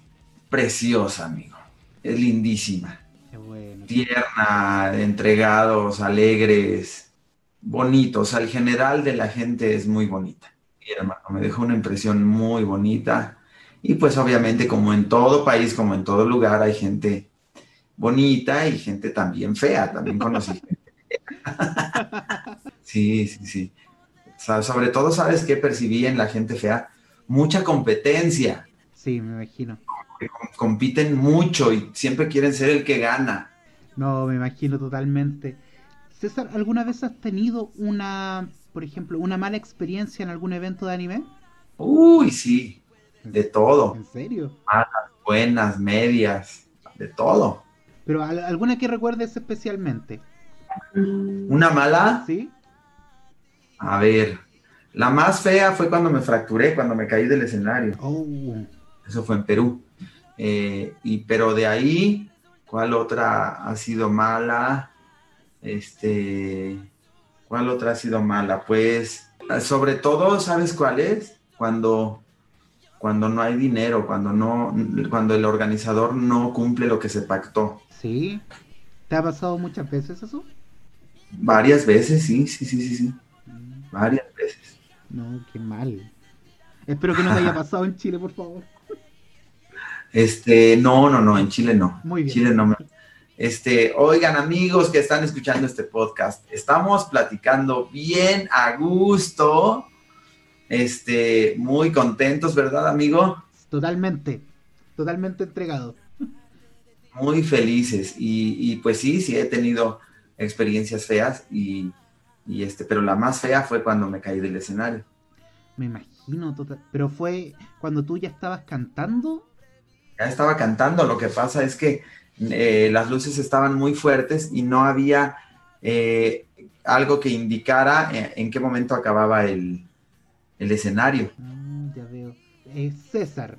preciosa, amigo. Es lindísima. Qué bueno. Tierna, entregados, alegres, bonitos. Al general de la gente es muy bonita. Y hermano, me dejó una impresión muy bonita. Y pues obviamente como en todo país, como en todo lugar, hay gente bonita y gente también fea. También conocí gente fea. Sí, sí, sí. Sobre todo, ¿sabes qué percibí en la gente fea? Mucha competencia. Sí, me imagino. compiten mucho y siempre quieren ser el que gana. No, me imagino totalmente. César, ¿alguna vez has tenido una, por ejemplo, una mala experiencia en algún evento de anime? Uy, sí, de todo. ¿En serio? Buenas, medias, de todo. Pero ¿al- alguna que recuerdes especialmente, Una mala, ¿sí? a ver, la más fea fue cuando me fracturé, cuando me caí del escenario. Oh, Eso fue en Perú. Eh, y, pero de ahí, ¿cuál otra ha sido mala? Este, ¿cuál otra ha sido mala? Pues, sobre todo, ¿sabes cuál es? Cuando, cuando no hay dinero, cuando no, cuando el organizador no cumple lo que se pactó. ¿sí? ¿Te ha pasado muchas veces eso? Varias veces, sí, sí, sí, sí, sí. Mm, Varias veces. No, qué mal. Espero que no te haya pasado en Chile, por favor. Este, no, no, no, en Chile no. Muy bien. Chile no me... Este, oigan amigos que están escuchando este podcast, estamos platicando bien a gusto, este, muy contentos, ¿verdad, amigo? Totalmente, totalmente entregado. Muy felices y, y, pues sí, sí he tenido experiencias feas y, y este, pero la más fea fue cuando me caí del escenario. Me imagino, total. Pero fue cuando tú ya estabas cantando. Ya estaba cantando, lo que pasa es que eh, las luces estaban muy fuertes y no había eh, algo que indicara en, en, qué momento acababa el, el escenario. Ah, ya veo. Eh, César,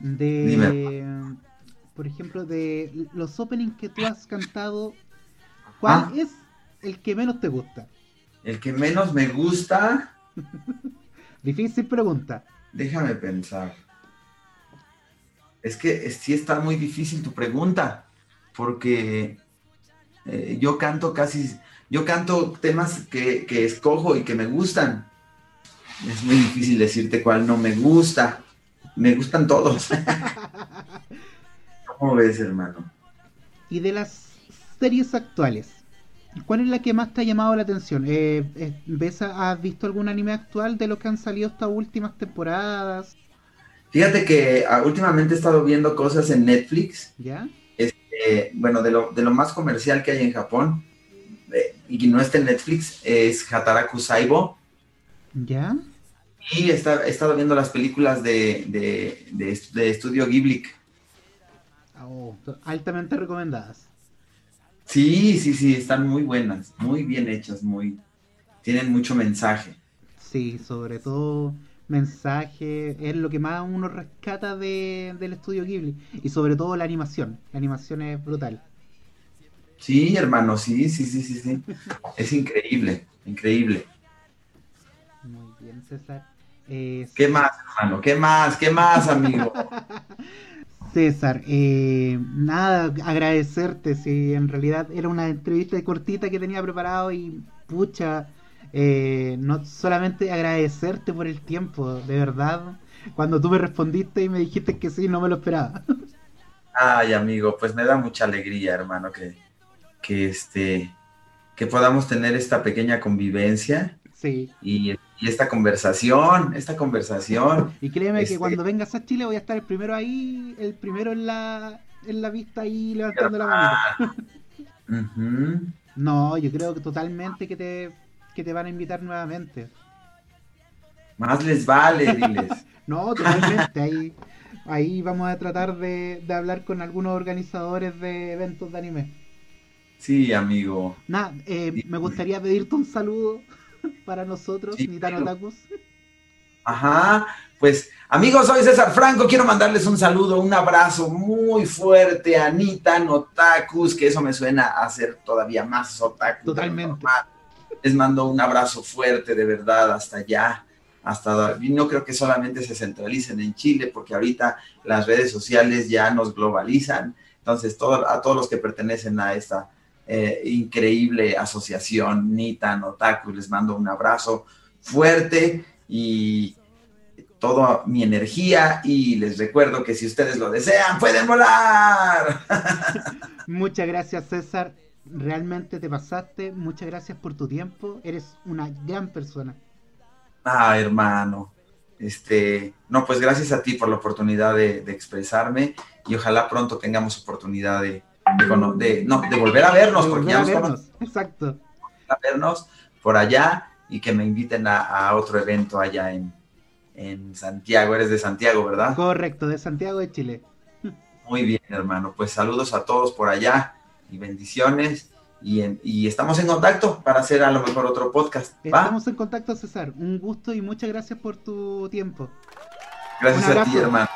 de, Dime. por ejemplo, de los openings que tú has cantado, ¿cuál Ah. es el que menos te gusta? El que menos me gusta, Difícil pregunta. déjame pensar. Es que sí está muy difícil tu pregunta, porque eh, yo canto casi, yo canto temas que, que escojo y que me gustan. Es muy difícil decirte cuál no me gusta. Me gustan todos. ¿Cómo ves, hermano? Y de las series actuales, ¿Cuál es la que más te ha llamado la atención? Eh, eh, ¿ves ¿Has visto algún anime actual de los que han salido estas últimas temporadas? Fíjate que ah, últimamente he estado viendo cosas en Netflix, ¿Ya? eh, bueno, de lo, de lo más comercial que hay en Japón, eh, y que no está en Netflix, es Hataraku Saibo. ¿Ya? Y está- he estado viendo las películas de, de, de, de Estudio Ghibli. Oh, altamente recomendadas. Sí, sí, sí, están muy buenas, muy bien hechas, muy... Tienen mucho mensaje. Sí, sobre todo mensaje, es lo que más uno rescata de, del estudio Ghibli. Y sobre todo la animación. La animación es brutal. Sí, hermano, sí, sí, sí, sí, sí. Es increíble, increíble. Muy bien, César. Eh, ¿Qué más, hermano? ¿Qué más? ¿Qué más, amigo? César, eh, nada, agradecerte, si en realidad era una entrevista cortita que tenía preparado y pucha, eh, no solamente agradecerte por el tiempo, de verdad, cuando tú me respondiste y me dijiste que sí, no me lo esperaba. Ay, amigo, pues me da mucha alegría, hermano, que, que este, que podamos tener esta pequeña convivencia Sí, y, y esta conversación, esta conversación. y créeme que Este- cuando vengas a Chile voy a estar el primero ahí, el primero en la, en la vista ahí levantando la manita. Ujú. No, yo creo que totalmente que te, que te van a invitar nuevamente. Más les vale, diles. No, totalmente. Ahí, ahí vamos a tratar de, de hablar con algunos organizadores de eventos de anime. Sí, amigo. Nada, eh, me gustaría pedirte un saludo para nosotros, Sí, Nitano. Takus. Ajá, pues amigos, soy César Franco, quiero mandarles un saludo, un abrazo muy fuerte a Anita Notakus, que eso me suena a ser todavía más otaku. Totalmente. normal. Les mando un abrazo fuerte, de verdad, hasta allá. Hasta, no creo que solamente se centralicen en Chile, porque ahorita las redes sociales ya nos globalizan. Entonces, todo, a todos los que pertenecen a esta eh, increíble asociación Nita Notaku, les mando un abrazo fuerte y toda mi energía y les recuerdo que si ustedes lo desean, pueden volar. Muchas gracias, César. Realmente te pasaste. Muchas gracias por tu tiempo. Eres una gran persona. Ah, hermano. Este, no, pues gracias a ti por la oportunidad de, de expresarme y ojalá pronto tengamos oportunidad de, de no, de volver a vernos, porque ya nos vernos. Exacto. a vernos por allá y que me inviten a, a otro evento allá en, en Santiago. Eres de Santiago, ¿verdad? Correcto, de Santiago de Chile. Muy bien, hermano. Pues saludos a todos por allá y bendiciones. Y, en- y estamos en contacto para hacer a lo mejor otro podcast. ¿va? Estamos en contacto, César. Un gusto y muchas gracias por tu tiempo. Gracias a ti, hermano.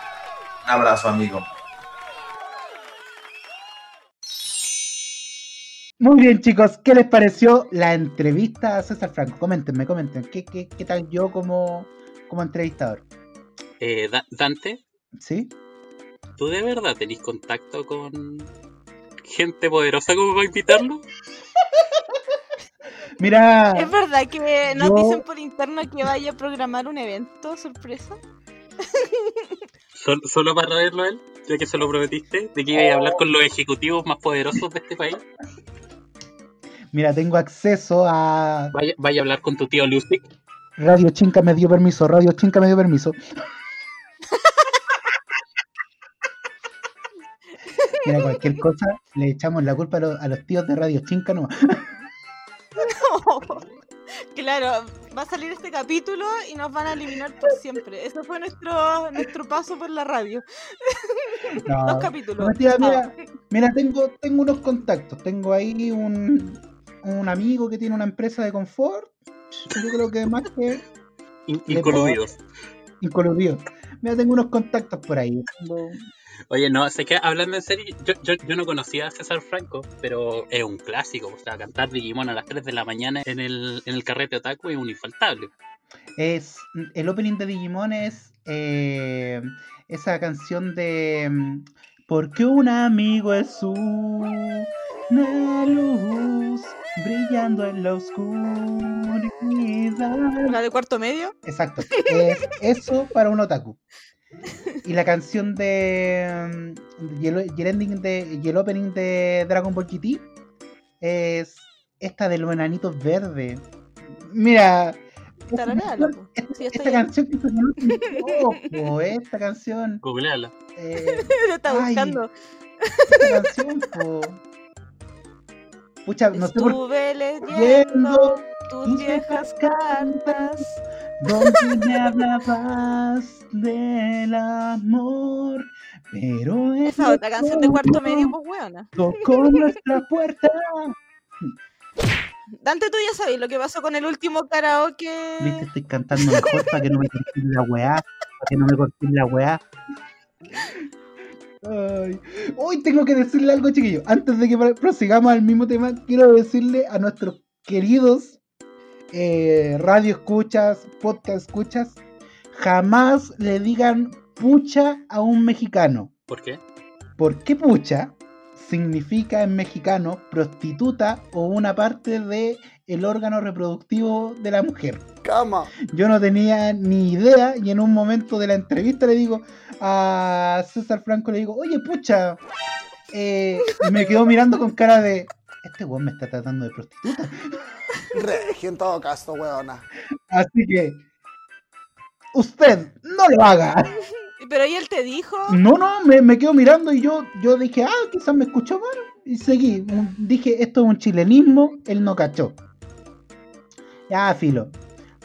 Un abrazo, amigo. Muy bien, chicos, ¿qué les pareció la entrevista a César Franco? Coméntenme, comenten. ¿Qué, qué, qué tal yo como, como entrevistador? Eh, Da- Dante, ¿Sí? ¿tú de verdad tenés contacto con gente poderosa como para invitarlo? Mira, ¿Es verdad que nos Yo- dicen por interno que vaya a programar un evento sorpresa? Sol- ¿Solo para traerlo a él? Ya que se lo prometiste, de que iba a hablar con los ejecutivos más poderosos de este país. mira, tengo acceso a Vaya, vaya a hablar con tu tío Lucic. Radio Chinca me dio permiso, Radio Chinca me dio permiso. Mira, cualquier cosa le echamos la culpa a los, a los tíos de Radio Chinca no. claro, va a salir este capítulo y nos van a eliminar por siempre. Ese fue nuestro nuestro paso por la radio. No, Dos capítulos. no, mentira, Chao. mira, mira, tengo, tengo unos contactos. Tengo ahí un, un amigo que tiene una empresa de confort. Yo creo que más que incoludidos. incoludido. Mira, tengo unos contactos por ahí. Tengo- Oye, no, sé que hablando en serio, yo, yo, yo no conocía a César Franco, pero es un clásico. O sea, cantar Digimon a las 3 de la mañana en el, en el carrete otaku es un infaltable. Es, el opening de Digimon es eh, esa canción de mm, Porque un amigo es una luz brillando en la oscuridad. La de cuarto medio. Exacto, es eso para un otaku. Y la canción de mm, y el, y el ending de y el opening de Dragon Ball GT es esta de los enanitos verdes. Mira, esta esta- Sí, canción que se poco, esta canción. Googleala. eh, Lo está Ay. buscando. esta canción, po. Pucha, no sé por Estuve leyendo tus viejas cartas. Donde me hablabas del amor. Pero Esa otra canción de cuarto medio, pues weona. tocó nuestra puerta. Dante, tú ya sabes lo que pasó con el último karaoke. Viste, estoy cantando mejor para que no me corten la weá. Para que no me corten la weá. Ay. Hoy tengo que decirle algo, chiquillos. Antes de que pro- prosigamos al mismo tema, quiero decirle a nuestros queridos eh, radio escuchas, podcast escuchas, jamás le digan pucha a un mexicano. ¿Por qué? ¿Por qué pucha significa en mexicano prostituta o una parte de el órgano reproductivo de la mujer? Cama. Yo no tenía ni idea y en un momento de la entrevista le digo a César Franco, le digo, oye pucha, eh, y me quedó mirando con cara de, este weón me está tratando de prostituta. Regio en todo caso, weona. Así que, usted no lo haga. Pero y él te dijo. No, no, me, me quedo mirando y yo, yo dije, ah, quizás me escuchó mal. Y seguí. Dije, esto es un chilenismo, él no cachó. Ya, filo,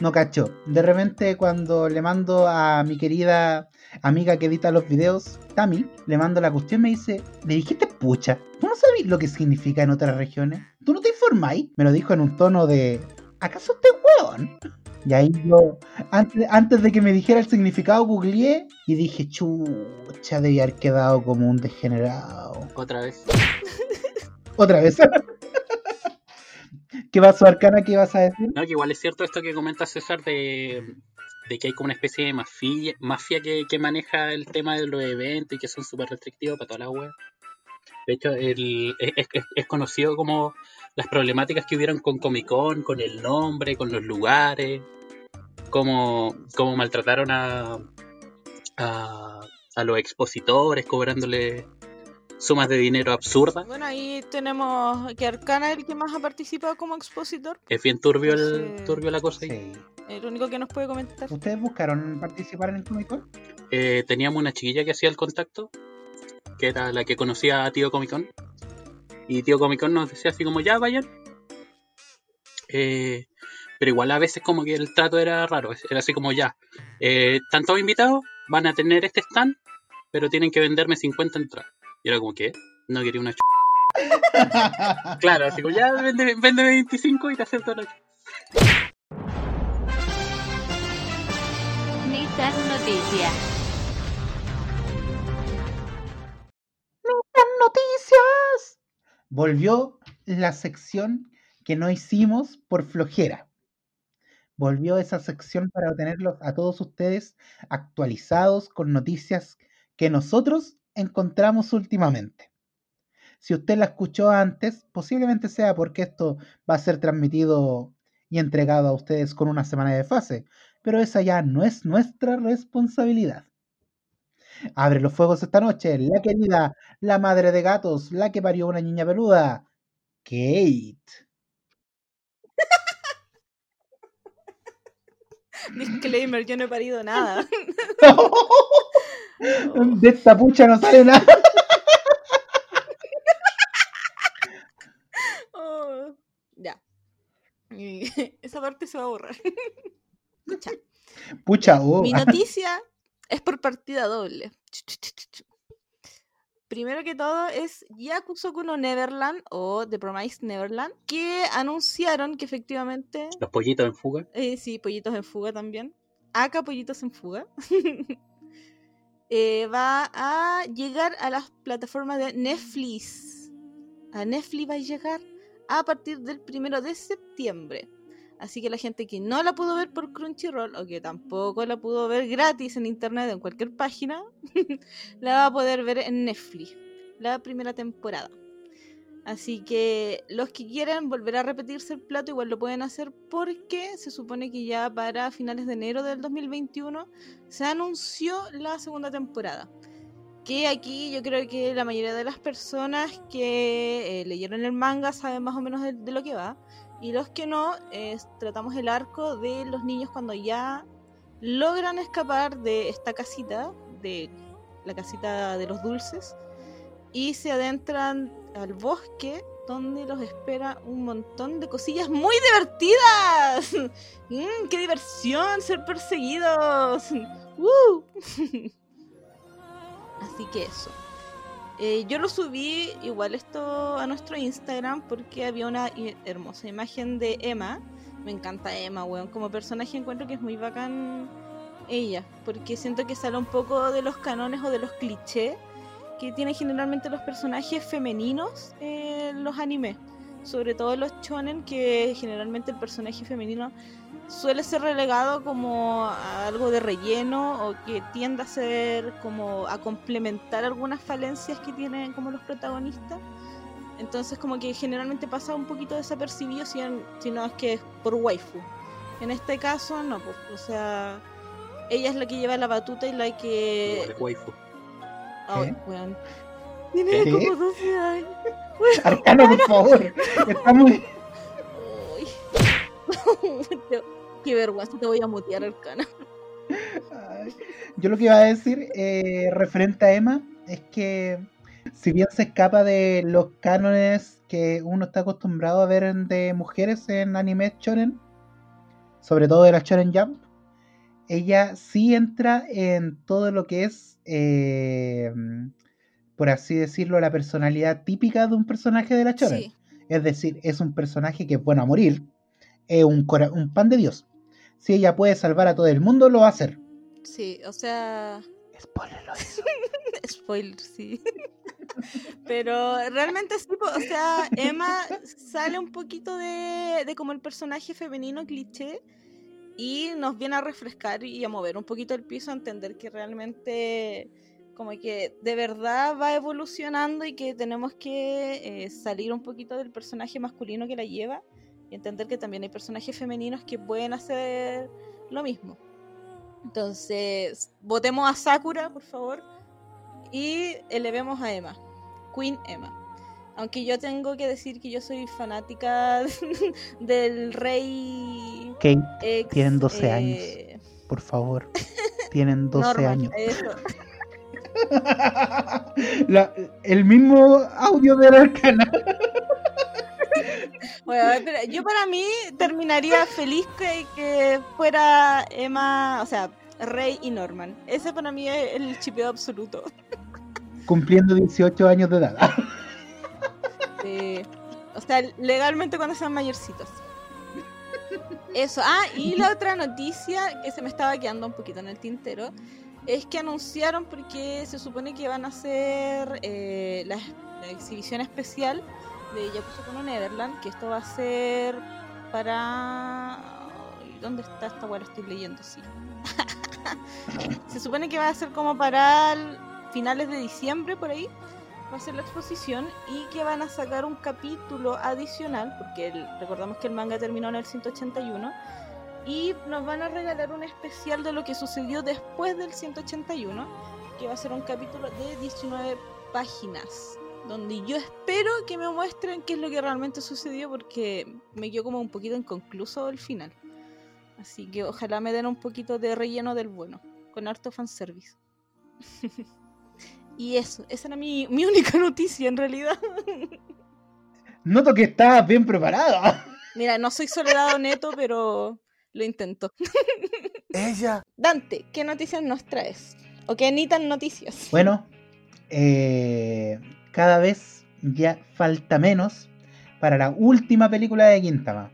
no cachó. De repente, cuando le mando a mi querida amiga que edita los videos, Tami, le mando la cuestión, me dice, le dijiste pucha. ¿Tú no sabes lo que significa en otras regiones? ¿Tú no te informáis? Me lo dijo en un tono de, ¿acaso es hueón? Y ahí yo, antes, antes de que me dijera el significado, googleé y dije, chucha, debía haber quedado como un degenerado. Otra vez. Otra vez. ¿Qué pasó, Arcana? ¿Qué ibas a decir? No, que igual es cierto esto que comenta César de, de que hay como una especie de mafia, mafia que, que maneja el tema de los eventos y que son súper restrictivos para toda la web. De hecho, el, es, es- es conocido como las problemáticas que hubieron con Comic Con, con el nombre, con los lugares, cómo, cómo maltrataron a, a, a los expositores, cobrándole sumas de dinero absurdas. Bueno, ahí tenemos que Arcana es el que más ha participado como expositor. Es bien turbio, el, Sí. turbio la cosa. ahí. Sí. El único que nos puede comentar. ¿Ustedes buscaron participar en el Comic Con? Eh, teníamos una chiquilla que hacía el contacto, que era la que conocía a Tío Comic Con. Y Tío Comic Con nos decía así como, ya vayan. Eh, pero igual a veces como que el trato era raro, era así como, ya, eh, están todos invitados, van a tener este stand, pero tienen que venderme 50 entradas. Y era como, ¿qué? No quería una ch... Claro, así como, ya, vende, vende 25 y te acepto la ch... Nissan Noticias. noticias. Volvió la sección que no hicimos por flojera. Volvió esa sección para tenerlos a todos ustedes actualizados con noticias que nosotros encontramos últimamente. Si usted la escuchó antes, posiblemente sea porque esto va a ser transmitido y entregado a ustedes con una semana de fase, pero esa ya no es nuestra responsabilidad. Abre los fuegos esta noche, la querida, la madre de gatos, la que parió una niña peluda, Kate. Disclaimer, yo no he parido nada. De esta pucha no sale nada. Oh, ya. Esa parte se va a borrar. Escucha. Pucha, oh. Mi noticia es por partida doble. Primero que todo es Yakusoku no Neverland o The Promised Neverland, que anunciaron que efectivamente, Los pollitos en fuga. eh, sí, Pollitos en Fuga también, acá Pollitos en Fuga, eh, va a llegar a las plataformas de Netflix. A Netflix va a llegar a partir del primero de septiembre. Así que la gente que no la pudo ver por Crunchyroll o que tampoco la pudo ver gratis en internet en cualquier página, la va a poder ver en Netflix, la primera temporada. Así que los que quieran volver a repetirse el plato igual lo pueden hacer porque se supone que ya para finales de enero del 2021 se anunció la segunda temporada. Que aquí yo creo que la mayoría de las personas que eh, leyeron el manga saben más o menos de, de lo que va. Y los que no, tratamos el arco de los niños cuando ya logran escapar de esta casita, de la casita de los dulces, y se adentran al bosque donde los espera un montón de cosillas muy divertidas. Mm, ¡Qué diversión ser perseguidos! ¡Woo! Así que eso. Eh, yo lo subí igual esto a nuestro Instagram porque había una hermosa imagen de Emma. Me encanta Emma, weón. Como personaje encuentro que es muy bacán ella. Porque siento que sale un poco de los canones o de los clichés que tienen generalmente los personajes femeninos en los animes. Sobre todo los shonen, que generalmente el personaje femenino suele ser relegado como a algo de relleno o que tiende a ser como a complementar algunas falencias que tienen como los protagonistas. Entonces como que generalmente pasa un poquito desapercibido si, si no es que es por waifu. En este caso no, pues, o sea, ella es la que lleva la batuta y la que... Igual es waifu. Ay, weón. Tiene ¿Qué? como 12 años. Arcano, por favor. Está muy. Qué vergüenza, te voy a mutear, Arcana. Ay, Yo lo que iba a decir eh, referente a Emma es que si bien se escapa de los cánones que uno está acostumbrado a ver de mujeres en anime shonen, sobre todo de la shonen jump, ella sí entra en todo lo que es, eh, por así decirlo, la personalidad típica de un personaje de la shonen. Sí, Es decir, es un personaje que es bueno a morir, es un, cora- un pan de Dios. Si ella puede salvar a todo el mundo, lo va a hacer. sí, o sea, Spoiler lo hizo. spoiler, sí. Pero realmente sí, o sea, Emma sale un poquito de, de como el personaje femenino cliché y nos viene a refrescar y a mover un poquito el piso, a entender que realmente como que de verdad va evolucionando y que tenemos que eh, salir un poquito del personaje masculino que la lleva y entender que también hay personajes femeninos que pueden hacer lo mismo. Entonces, votemos a Sakura, por favor, y elevemos a Emma, Queen Emma. Aunque yo tengo que decir que yo soy fanática del rey Kate, ex, Tienen 12 eh, por favor. Tienen 12 Norman, años. eso. La- el mismo audio de la arcana. Bueno, espera, yo para mí terminaría feliz que, que fuera Emma, o sea, Rey y Norman. Ese para mí es el chipeo absoluto. Cumpliendo 18 años de edad. Sí. o sea, legalmente cuando sean mayorcitos. Eso. Ah, y la otra noticia que se me estaba quedando un poquito en el tintero es que anunciaron porque se supone que van a hacer eh, la, la exhibición especial de Yakuza Kuno Neverland, que esto va a ser para... ¿Dónde está esta? La estoy leyendo, sí. se supone que va a ser como para finales de diciembre, por ahí va a ser la exposición y que van a sacar un capítulo adicional, porque el- recordamos que el manga terminó en el 181, y nos van a regalar un especial de lo que sucedió después del 181, que va a ser un capítulo de 19 páginas, donde yo espero que me muestren qué es lo que realmente sucedió, porque me quedó como un poquito inconcluso el final. Así que ojalá me den un poquito de relleno del bueno, con harto fanservice. Y eso, esa era mi, mi única noticia en realidad. Noto que estás bien preparado. Mira, no soy soledad neto, pero lo intento. Ella. Dante, ¿qué noticias nos traes? ¿O qué ni tan noticias? Bueno, eh, cada vez ya falta menos para la última película de Gintama.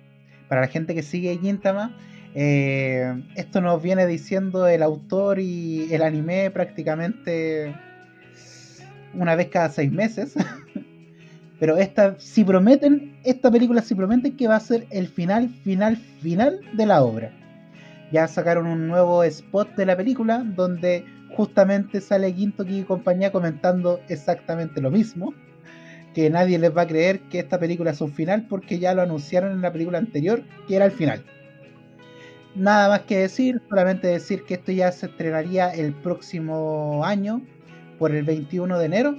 Para la gente que sigue Gintama, eh, esto nos viene diciendo el autor y el anime prácticamente una vez cada seis meses. Pero esta, si prometen, esta película si prometen que va a ser el final, final, final de la obra. Ya sacaron un nuevo spot de la película donde justamente sale Gintoki y compañía comentando exactamente lo mismo. Que nadie les va a creer que esta película es un final porque ya lo anunciaron en la película anterior que era el final. Nada más que decir, solamente decir que esto ya se estrenaría el próximo año por el 21 de enero.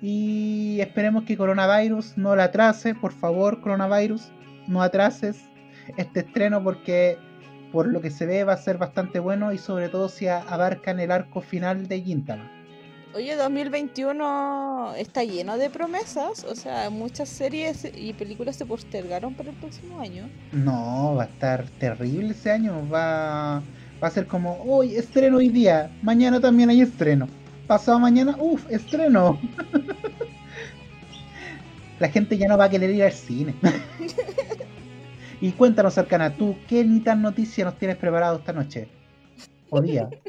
Y esperemos que coronavirus no la atrase, por favor, coronavirus, no atrases este estreno porque por lo que se ve va a ser bastante bueno y sobre todo si abarcan el arco final de Gintama. Oye, 2021 está lleno de promesas, o sea, muchas series y películas se postergaron para el próximo año. No, va a estar terrible ese año. Va, va a ser como, hoy estreno hoy día, mañana también hay estreno. Pasado mañana, uff, estreno. La gente ya no va a querer ir al cine. y cuéntanos, Arcana, tú, ¿qué ni tan noticia nos tienes preparado esta noche? O día.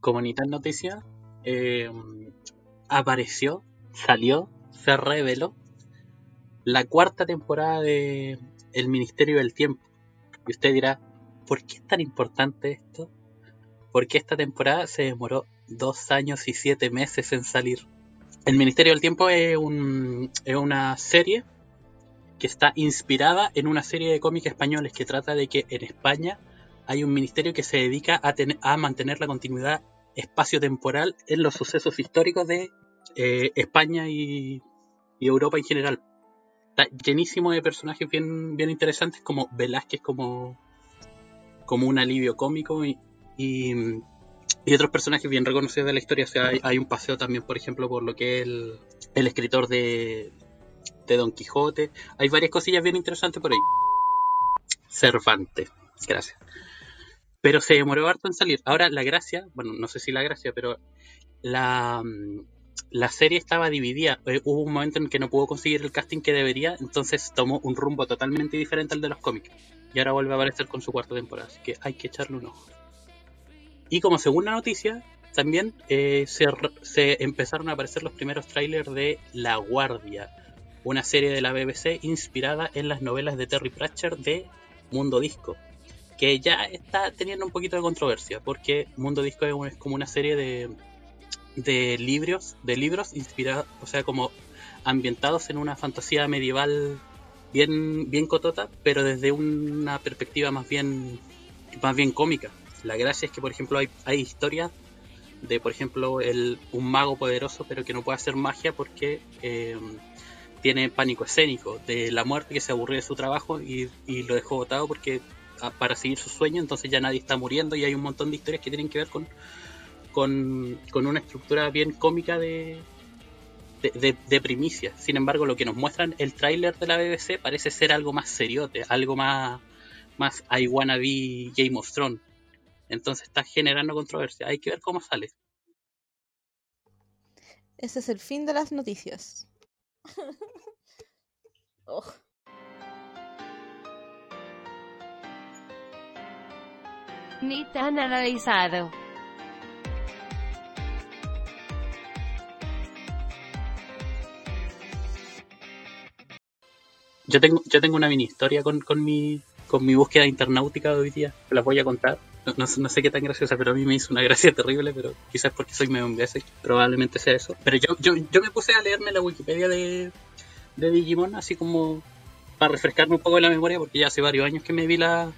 Como ni tal noticia, eh, apareció, salió, se reveló la cuarta temporada de El Ministerio del Tiempo. Y usted dirá, ¿por qué es tan importante esto? Porque esta temporada se demoró dos años y siete meses en salir. El Ministerio del Tiempo es, un- es una serie que está inspirada en una serie de cómics españoles que trata de que en España hay un ministerio que se dedica a, tener- a mantener la continuidad espacio-temporal en los sucesos históricos de eh, España y, Europa en general. Está llenísimo de personajes bien, bien interesantes como Velázquez como, como un alivio cómico y, y, otros personajes bien reconocidos de la historia. O sea, hay, hay un paseo también, por ejemplo, por lo que es el, el escritor de, de Don Quijote. Hay varias cosillas bien interesantes por ahí. Cervantes, gracias. Pero se demoró harto en salir. Ahora la gracia, bueno, no sé si la gracia, pero la, mm, la serie estaba dividida. Eh, hubo un momento en que no pudo conseguir el casting que debería, entonces tomó un rumbo totalmente diferente al de los cómics. Y ahora vuelve a aparecer con su cuarta temporada, así que hay que echarle un ojo. Y como segunda noticia, también eh, se, se empezaron a aparecer los primeros trailers de La Guardia, una serie de la BBC inspirada en las novelas de Terry Pratchett de Mundo Disco, que ya está teniendo un poquito de controversia, porque Mundo Disco es, como una serie de, de libros, de libros inspirados, o sea, como ambientados en una fantasía medieval bien, bien cotota, pero desde una perspectiva más bien, más bien cómica. La gracia es que, por ejemplo, hay, hay historias de, por ejemplo, el, un mago poderoso, pero que no puede hacer magia porque eh, tiene pánico escénico, de la muerte que se aburrió de su trabajo y, lo dejó botado porque a- para seguir su sueño, entonces ya nadie está muriendo y hay un montón de historias que tienen que ver con, con, una estructura bien cómica de, de, de- de primicia. Sin embargo, lo que nos muestran el tráiler de la BBC parece ser algo más seriote, algo más, más I wanna be Game of Thrones. Entonces está generando controversia. Hay que ver cómo sale. Ese es el fin de las noticias. Oh. Ni tan analizado. Yo tengo, yo tengo una mini historia con, con mi con mi búsqueda internautica de hoy día. Las voy a contar. No, no sé- qué tan graciosa, pero a mí me hizo una gracia terrible, pero quizás porque soy medio imbécil. Probablemente sea eso. Pero yo, yo, yo me puse a leerme la Wikipedia de, de Digimon, así como para refrescarme un poco la memoria, porque ya hace varios años que me vi la-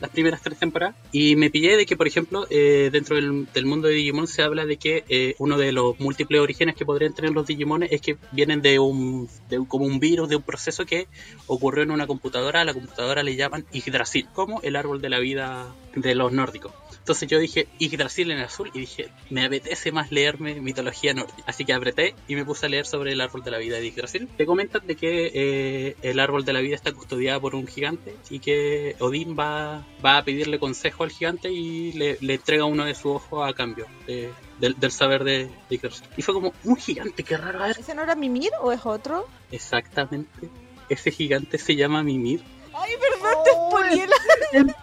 las primeras tres temporadas. Y me pillé de que, por ejemplo, eh, dentro del, del mundo de Digimon se habla de que eh, uno de los múltiples orígenes que podrían tener los Digimones es que vienen de un, de un- como un virus, de un proceso que ocurrió en una computadora. A la computadora le llaman Yggdrasil, como el árbol de la vida de los nórdicos. Entonces yo dije Yggdrasil en azul y dije, me apetece más leerme mitología nórdica. Así que apreté y me puse a leer sobre el árbol de la vida de Yggdrasil. Te comentan de que eh, el árbol de la vida está custodiado por un gigante y que Odín va, va a pedirle consejo al gigante y le, le entrega uno de sus ojos a cambio de- del, del saber de, de. Y fue como, un gigante, qué raro, ver. ¿Ese no era Mimir o es otro? Exactamente. Ese gigante se llama Mimir. Ay, perdón, te spoileé la-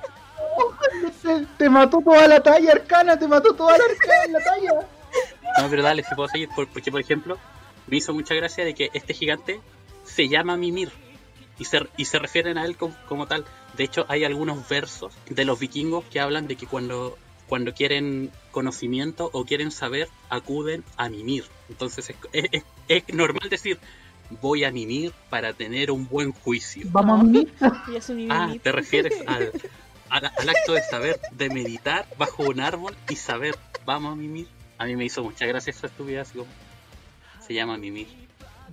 Te, te mató toda la talla, Arcana, te mató toda la, arca- la talla. No, pero dale, si puedo seguir, por- porque por ejemplo, me hizo mucha gracia de que este gigante se llama Mimir y se, y se refieren a él como, como tal. De hecho, hay algunos versos de los vikingos que hablan de que cuando, cuando quieren conocimiento o quieren saber, acuden a Mimir. Entonces es, es- es- es normal decir, voy a Mimir para tener un buen juicio. Vamos a mimir. Ah, te refieres al, al, al acto de saber, de meditar bajo un árbol y saber, vamos a mimir. A mí me hizo mucha gracia esa estupidez. así como, Se llama Mimir.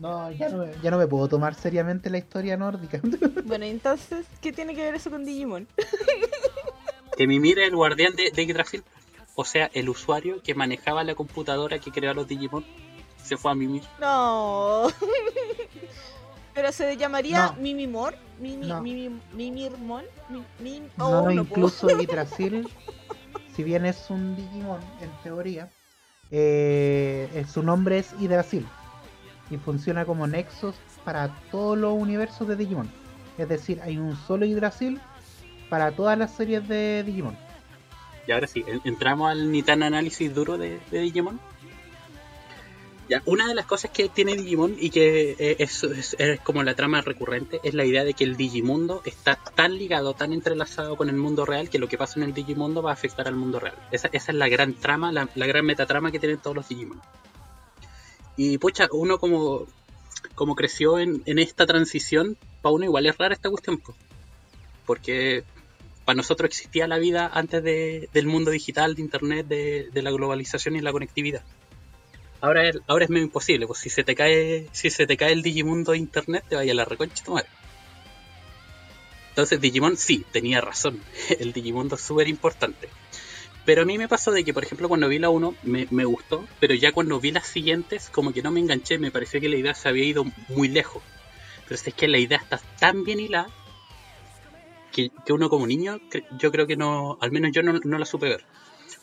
No, ya no, ya no me puedo tomar seriamente la historia nórdica. Bueno, entonces, ¿qué tiene que ver eso con Digimon? Que Mimir es el guardián de, de Yggdrasil. O sea, el usuario que manejaba la computadora que creó a los Digimon se fue a Mimir. No. Pero se llamaría No. Mimimor, Mimi, No. Mimi, Mimirmon, Mi- Mim- No, oh, no, no puedo. incluso Yggdrasil, si bien es un Digimon en teoría, eh, eh, su nombre es Yggdrasil y funciona como nexos para todos los universos de Digimon. Es decir, hay un solo Yggdrasil para todas las series de Digimon. Y ahora sí, en- entramos al ni tan análisis duro de, Digimon. Ya, una de las cosas que tiene Digimon y que eh, es, es- es como la trama recurrente es la idea de que el Digimundo está tan ligado, tan entrelazado con el mundo real que lo que pasa en el Digimundo va a afectar al mundo real. Esa, esa es la gran trama, la, la gran metatrama que tienen todos los Digimon. Y pucha, uno como, como creció en, en esta transición, para uno igual es rara esta cuestión. po. Porque para nosotros existía la vida antes de- del mundo digital, de internet, de, de la globalización y la conectividad. Ahora es, ahora es imposible, pues si se te cae, si se te cae el Digimundo de internet, te vaya a la reconcha tu madre. Entonces Digimon sí, tenía razón. El Digimundo es súper importante. Pero a mí me pasó de que, por ejemplo, cuando vi la 1 me, me gustó, pero ya cuando vi las siguientes, como que no me enganché, me pareció que la idea se había ido muy lejos. Pero es que la idea está tan bien hilada que, que uno como niño, yo creo que no, al menos yo no, no la supe ver.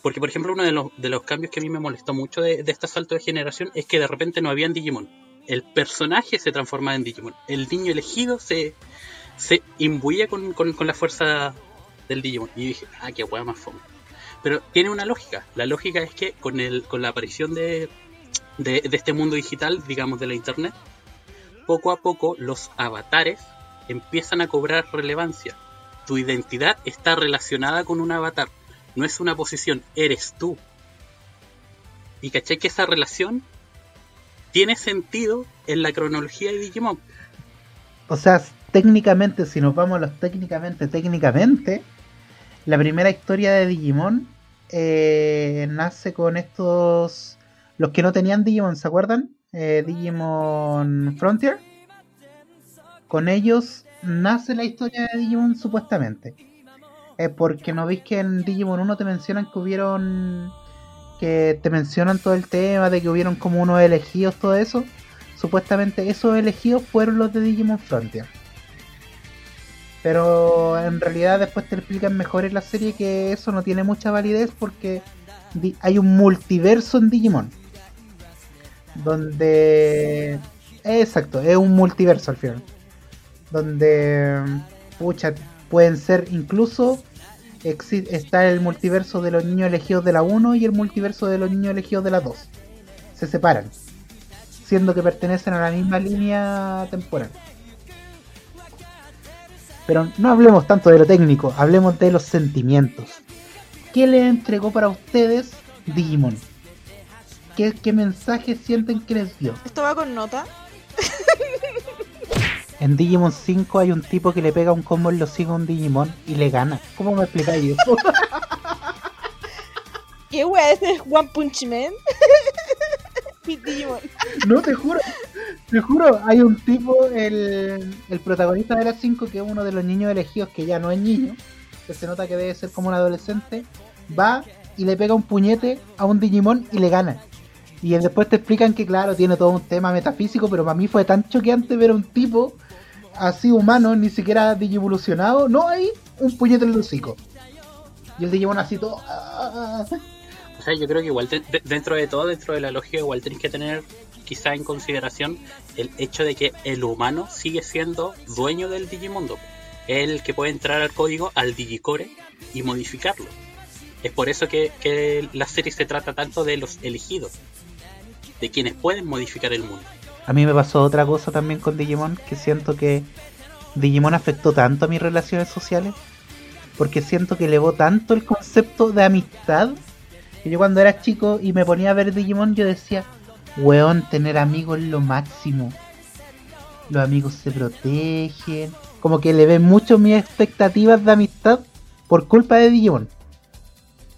Porque, por ejemplo, uno de los, de los cambios que a mí me molestó mucho de, de este salto de generación es que de repente no habían Digimon. El personaje se transformaba en Digimon. El niño elegido se, se imbuía con, con- con la fuerza del Digimon. Y dije, ah, qué hueá más fome. Pero tiene una lógica. La lógica es que con, el, con la aparición de, de, de este mundo digital, digamos de la internet, poco a poco los avatares empiezan a cobrar relevancia. Tu identidad está relacionada con un avatar. No es una posición, eres tú. Y caché que esa relación tiene sentido en la cronología de Digimon. O sea, técnicamente, si nos vamos a los técnicamente, técnicamente, la primera historia de Digimon eh, nace con estos. Los que no tenían Digimon, ¿se acuerdan? Eh, Digimon Frontier. Con ellos nace la historia de Digimon supuestamente. Es porque no veis que en Digimon 1 te mencionan que hubieron. que te mencionan todo el tema de que hubieron como unos elegidos, todo eso supuestamente esos elegidos fueron los de Digimon Frontier. Pero en realidad después te explican mejor en la serie que eso no tiene mucha validez porque hay un multiverso en Digimon. Donde... Exacto, es un multiverso al final. Donde... Pucha, pueden ser incluso... Está el multiverso de los niños elegidos de la 1 y el multiverso de los niños elegidos de la 2. Se separan siendo que pertenecen a la misma línea temporal. Pero no hablemos tanto de lo técnico, hablemos de los sentimientos. ¿Qué le entregó para ustedes Digimon? ¿Qué, qué mensaje sienten que les dio? Esto va con nota. En Digimon 5 hay un tipo que le pega un combo en los hocico a un Digimon y le gana. ¿Cómo me explicáis eso? ¿Qué wea ese es One Punch Man? Mi Digimon. No, te juro, te juro, hay un tipo, el, el protagonista de las 5, que es uno de los niños elegidos, que ya no es niño, que se nota que debe ser como un adolescente, va y le pega un puñete a un Digimon y le gana. Y después te explican que, claro, tiene todo un tema metafísico, pero para mí fue tan choqueante ver a un tipo así humano, ni siquiera digivolucionado, no hay un puñete en el hocico. Y el Digimon así todo... ah, O sea, yo creo que igual te- de- dentro de todo, dentro de la lógica, igual tenéis que tener quizá en consideración el hecho de que el humano sigue siendo dueño del Digimundo. El que puede entrar al código, al Digicore y modificarlo. Es por eso que, que la serie se trata tanto de los elegidos, de quienes pueden modificar el mundo. A mí me pasó otra cosa también con Digimon, que siento que Digimon afectó tanto a mis relaciones sociales, porque siento que elevó tanto el concepto de amistad, que yo cuando era chico y me ponía a ver Digimon, yo decía, weón, tener amigos es lo máximo. Los amigos se protegen, como que elevé mucho mis expectativas de amistad por culpa de Digimon.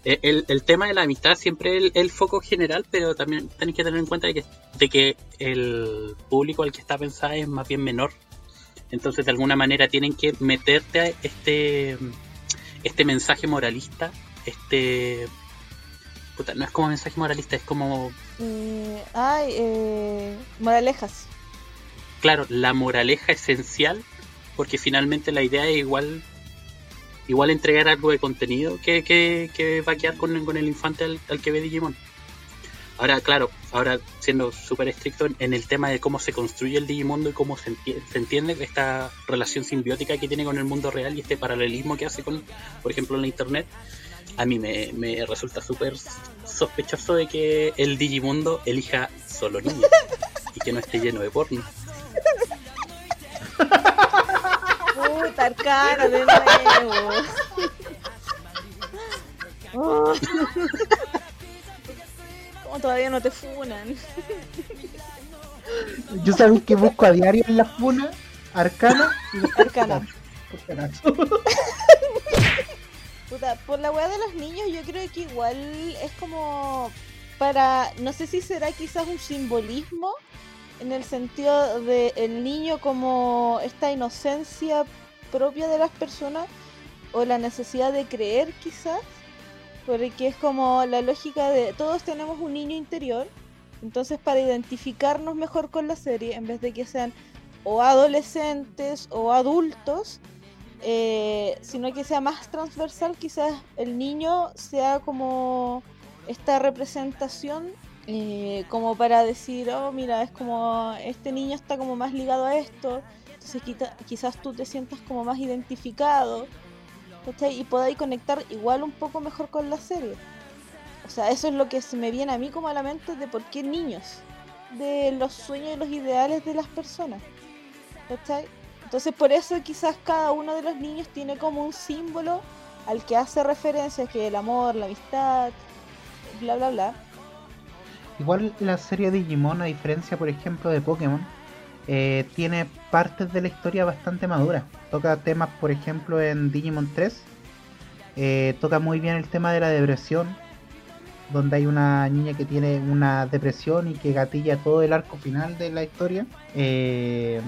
Eh, El, el tema de la amistad siempre es el, el foco general, pero también tenéis que tener en cuenta de que, de que el público al que está pensada es más bien menor. Entonces, de alguna manera, tienen que meterte a este, este mensaje moralista, este... puta, no es como mensaje moralista, es como Eh, ay, eh, moralejas. claro, la moraleja esencial, porque finalmente la idea es igual igual entregar algo de contenido que, que, que va a quedar con, con el infante al, al que ve Digimon. Ahora, claro, ahora siendo súper estricto en, el tema de cómo se construye el Digimundo y cómo se, enti- se entiende esta relación simbiótica que tiene con el mundo real y este paralelismo que hace con, por ejemplo, la internet, a mí me, me resulta súper sospechoso de que el Digimundo elija solo niños y que no esté lleno de porno. Puta, arcana de nuevo. Oh. ¿Cómo todavía no te funan? Yo sabéis que busco a diario en la funa, arcana y después Arcana. por la weá de los niños, yo creo que igual es como para. No sé si será quizás un simbolismo en el sentido de el niño como esta inocencia propia de las personas o la necesidad de creer quizás. Porque es como la lógica de todos tenemos un niño interior. Entonces, para identificarnos mejor con la serie, en vez de que sean o adolescentes o adultos, eh, sino que sea más transversal, quizás el niño sea como esta representación, eh, como para decir, oh, mira, es como este niño está como más ligado a esto, entonces quizás tú te sientas como más identificado, ¿cachai? Y podáis conectar igual un poco mejor con la serie. O sea, eso es lo que se me viene a mí como a la mente de por qué niños, de los sueños y los ideales de las personas. ¿Cachai? Entonces por eso quizás cada uno de los niños tiene como un símbolo al que hace referencia, que el amor, la amistad, bla bla bla. Igual la serie Digimon, a diferencia, por ejemplo, de Pokémon, eh, tiene partes de la historia bastante maduras. Toca temas, por ejemplo, en Digimon 3. eh, toca muy bien el tema de la depresión, donde hay una niña que tiene una depresión y que gatilla todo el arco final de la historia. Eh,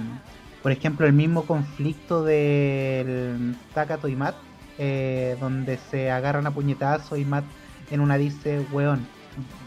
por ejemplo, el mismo conflicto del Takato y Matt, eh, donde se agarran a puñetazos y Matt en una dice, weón,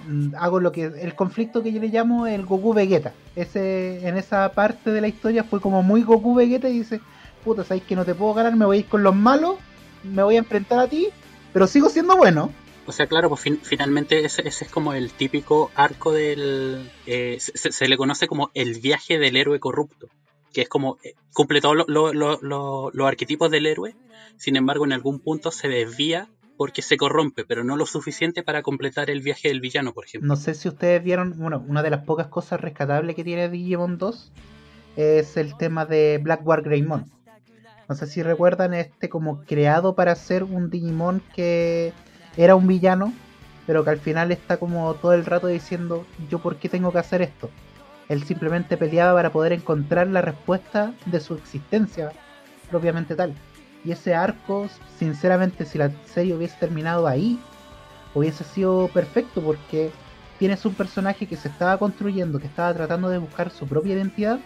mm, hago lo que el conflicto que yo le llamo el Goku Vegeta. Ese en esa parte de la historia fue como muy Goku Vegeta y dice, puta, sabes que no te puedo ganar, me voy a ir con los malos, me voy a enfrentar a ti, pero sigo siendo bueno. O sea, claro, pues fin- finalmente ese, ese es como el típico arco del... eh, se le conoce como el viaje del héroe corrupto, que es como eh, cumple los arquetipos del héroe, sin embargo en algún punto se desvía porque se corrompe, pero no lo suficiente para completar el viaje del villano, por ejemplo. No sé si ustedes vieron, bueno, una de las pocas cosas rescatables que tiene Digimon 2 es el tema de Blackguard Greymon. No sé si recuerdan este como creado para ser un Digimon que era un villano, pero que al final está como todo el rato diciendo, yo por qué tengo que hacer esto. Él simplemente peleaba para poder encontrar la respuesta de su existencia propiamente tal. Y ese arco, sinceramente, si la serie hubiese terminado ahí, hubiese sido perfecto porque tienes un personaje que se estaba construyendo, que estaba tratando de buscar su propia identidad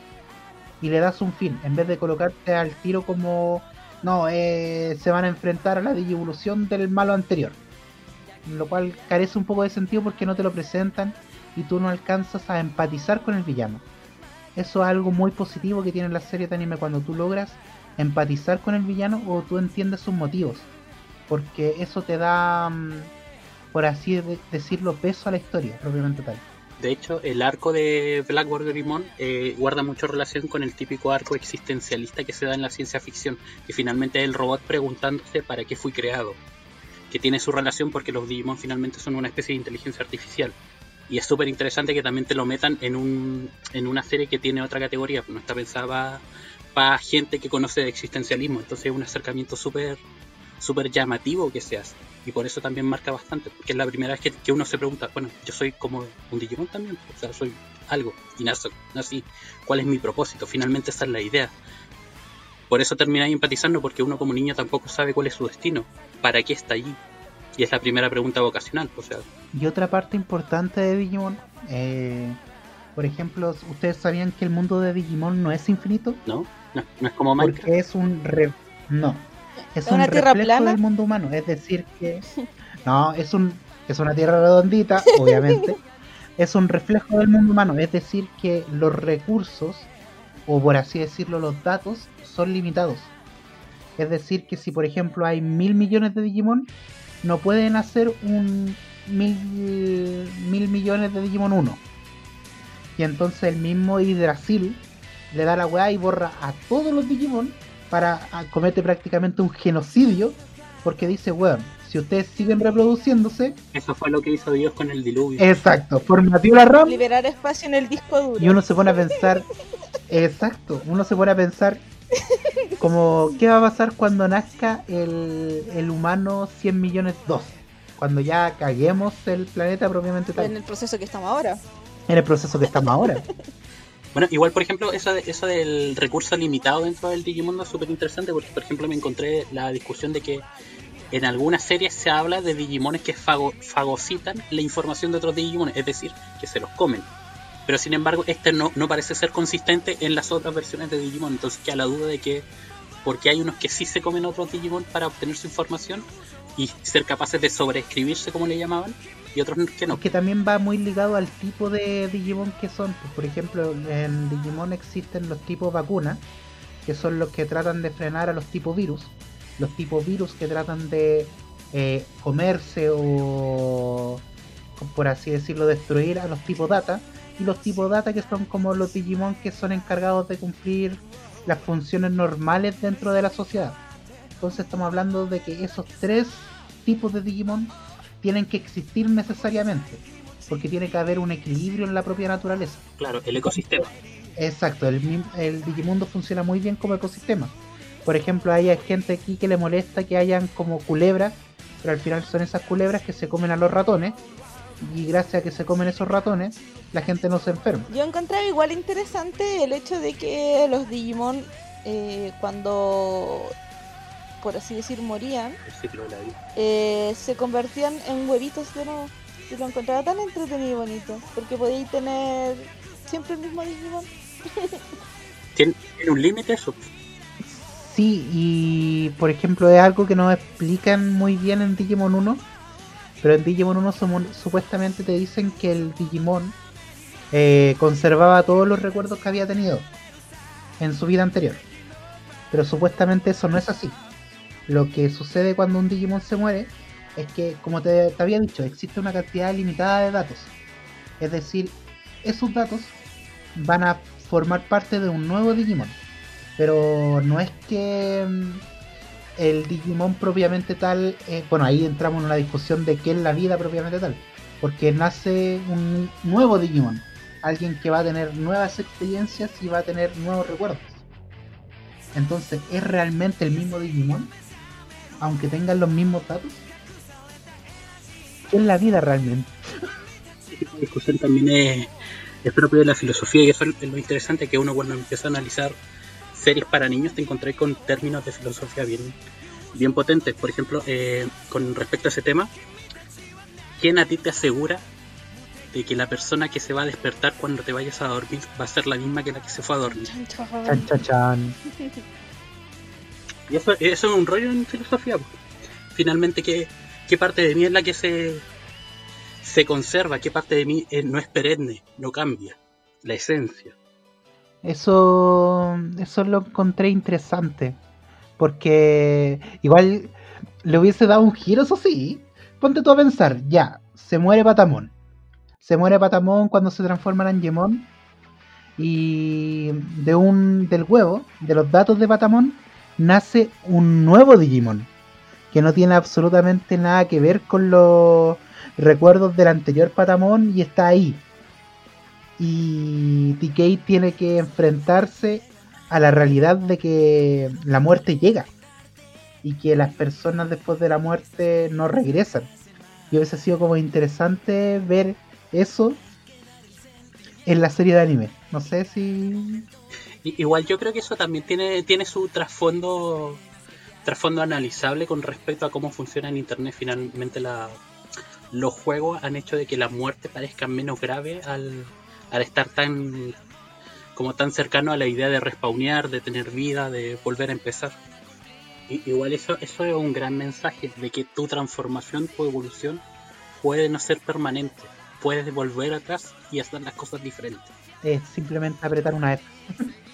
y le das un fin, en vez de colocarte al tiro como, no, eh, se van a enfrentar a la digievolución del malo anterior. Lo cual carece un poco de sentido porque no te lo presentan y tú no alcanzas a empatizar con el villano. Eso es algo muy positivo que tiene la serie de anime cuando tú logras empatizar con el villano o tú entiendes sus motivos. Porque eso te da, mm, por así de- decirlo, peso a la historia, propiamente tal. De hecho, el arco de Blackboard Grimon eh, guarda mucho relación con el típico arco existencialista que se da en la ciencia ficción, que finalmente es el robot preguntándose para qué fui creado, que tiene su relación porque los Digimon finalmente son una especie de inteligencia artificial. Y es súper interesante que también te lo metan en, un, en una serie que tiene otra categoría, no está pensada para gente que conoce existencialismo, entonces es un acercamiento súper súper llamativo que se hace. Y por eso también marca bastante, porque es la primera vez que, que uno se pregunta, bueno, yo soy como un Digimon también, o sea, soy algo, y nazo, nací, ¿cuál es mi propósito? Finalmente esa es la idea. Por eso termináis empatizando, porque uno como niño tampoco sabe cuál es su destino, para qué está allí. Y es la primera pregunta vocacional, o sea, Y otra parte importante de Digimon, eh, por ejemplo, ¿ustedes sabían que el mundo de Digimon no es infinito? ¿no? No, no es como Minecraft. Porque es un re- no, es ¿Es un tierra reflejo plana? del mundo humano, es decir que no, es un es una tierra redondita, obviamente. es un reflejo del mundo humano, es decir que los recursos o por así decirlo los datos son limitados. Es decir que si por ejemplo hay mil millones de Digimon, no pueden hacer un mil, mil millones de Digimon 1. Y entonces el mismo Yggdrasil le da la weá y borra a todos los Digimon para a- comete prácticamente un genocidio porque dice, weón, si ustedes siguen reproduciéndose, Eso fue lo que hizo Dios con el diluvio. exacto, formateó la RAM Liberar espacio en el disco duro. y uno se pone a pensar, exacto, uno se pone a pensar como, ¿qué va a pasar cuando nazca el, el humano 100 millones 2? Cuando ya caguemos el planeta propiamente en tal, el proceso que estamos ahora. en el proceso que estamos ahora. Bueno, igual, por ejemplo, eso, de- eso del recurso limitado dentro del Digimundo es súper interesante porque, por ejemplo, me encontré la discusión de que en algunas series se habla de Digimones que fago- fagocitan la información de otros Digimones, es decir, que se los comen. Pero sin embargo, este no, no parece ser consistente en las otras versiones de Digimon, entonces queda la duda de que porque hay unos que sí se comen otros Digimon para obtener su información y ser capaces de sobreescribirse como le llamaban, y otros que no. que también va muy ligado al tipo de Digimon que son. Pues, Por ejemplo, en Digimon existen los tipos vacuna, que son los que tratan de frenar a los tipos virus. Los tipos virus que tratan de eh, comerse o, por así decirlo, destruir a los tipos data. Y los tipos data que son como los Digimon que son encargados de cumplir las funciones normales dentro de la sociedad. Entonces estamos hablando de que esos tres tipos de Digimon tienen que existir necesariamente, porque tiene que haber un equilibrio en la propia naturaleza. Claro, el ecosistema. Exacto, el, el Digimundo funciona muy bien como ecosistema. Por ejemplo, hay gente aquí que le molesta que hayan como culebras, pero al final son esas culebras que se comen a los ratones, y gracias a que se comen esos ratones, la gente no se enferma. Yo encontraba igual interesante el hecho de que los Digimon, eh, cuando, por así decir, morían, eh, se convertían en huevitos de nuevo. Y lo encontraba tan entretenido y bonito, porque podíais tener siempre el mismo Digimon. ¿Tiene, tiene un límite eso? Sí, y por ejemplo es algo que nos explican muy bien en Digimon 1, pero en Digimon 1 sumo- supuestamente te dicen que el Digimon eh, conservaba todos los recuerdos que había tenido en su vida anterior. Pero supuestamente eso no es así. Lo que sucede cuando un Digimon se muere es que, como te, te había dicho, existe una cantidad limitada de datos. Es decir, esos datos van a formar parte de un nuevo Digimon. Pero no es que mm, el Digimon propiamente tal, eh, bueno, ahí entramos en una discusión de qué es la vida propiamente tal. Porque nace un nuevo Digimon, alguien que va a tener nuevas experiencias y va a tener nuevos recuerdos. Entonces, ¿es realmente el mismo Digimon? Aunque tengan los mismos datos. ¿Qué es la vida realmente? Discusión también es, es propio de la filosofía y eso es lo interesante que uno cuando empieza a analizar series para niños te encontrás con términos de filosofía bien, bien potentes. Por ejemplo, eh, con respecto a ese tema, ¿quién a ti te asegura de que la persona que se va a despertar cuando te vayas a dormir va a ser la misma que la que se fue a dormir? Chan, chan. Chan. Y eso, eso es un rollo en filosofía. Finalmente, ¿qué, ¿qué parte de mí es la que se, se conserva? ¿Qué parte de mí eh, no es perenne, no cambia? La esencia. Eso, eso lo encontré interesante. Porque igual le hubiese dado un giro, eso sí. Ponte tú a pensar, ya, se muere Patamón. Se muere Patamón cuando se transforma en Angemon. Y de un, del huevo, de los datos de Patamón, nace un nuevo Digimon. Que no tiene absolutamente nada que ver con los recuerdos del anterior Patamón y está ahí y TK tiene que enfrentarse a la realidad de que la muerte llega y que las personas después de la muerte no regresan. Y hubiese sido como interesante ver eso en la serie de anime. No sé si... Igual yo creo que eso también tiene, tiene su trasfondo trasfondo analizable con respecto a cómo funciona en internet. Finalmente la, los juegos han hecho de que la muerte parezca menos grave al, al estar tan como tan cercano a la idea de respawnear, de tener vida, de volver a empezar. Igual eso, eso es un gran mensaje de que tu transformación, tu evolución puede no ser permanente. Puedes volver atrás y hacer las cosas diferentes. Es simplemente apretar una F.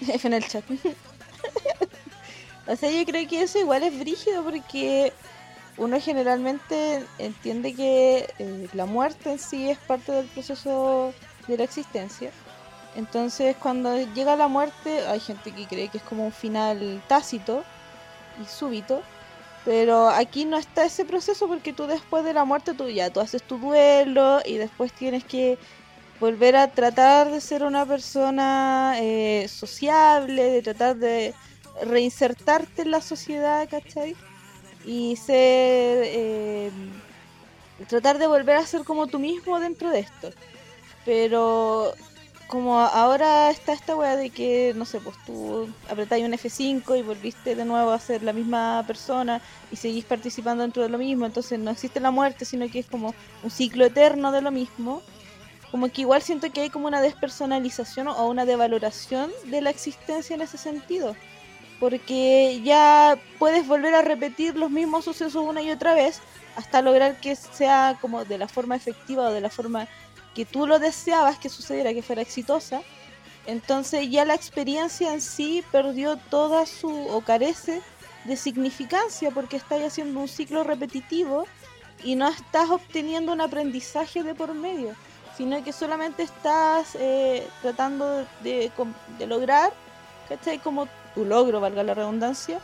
F en el chat. o sea, yo creo que eso igual es brígido porque uno generalmente entiende que eh, la muerte en sí es parte del proceso de la existencia. Entonces, cuando llega la muerte, hay gente que cree que es como un final tácito y súbito. Pero aquí no está ese proceso porque tú después de la muerte tú ya tú haces tu duelo y después tienes que volver a tratar de ser una persona eh, sociable, de tratar de reinsertarte en la sociedad, ¿cachai? Y ser, eh, tratar de volver a ser como tú mismo dentro de esto. Pero como ahora está esta weá de que, no sé, pues tú apretáis un F5 y volviste de nuevo a ser la misma persona y seguís participando dentro de lo mismo, entonces no existe la muerte, sino que es como un ciclo eterno de lo mismo como que igual siento que hay como una despersonalización o una devaloración de la existencia en ese sentido. Porque ya puedes volver a repetir los mismos sucesos una y otra vez hasta lograr que sea como de la forma efectiva o de la forma que tú lo deseabas que sucediera, que fuera exitosa. Entonces ya la experiencia en sí perdió toda su o carece de significancia porque estás haciendo un ciclo repetitivo y no estás obteniendo un aprendizaje de por medio sino que solamente estás eh, tratando de, de lograr, ¿cachai? Como tu logro, valga la redundancia,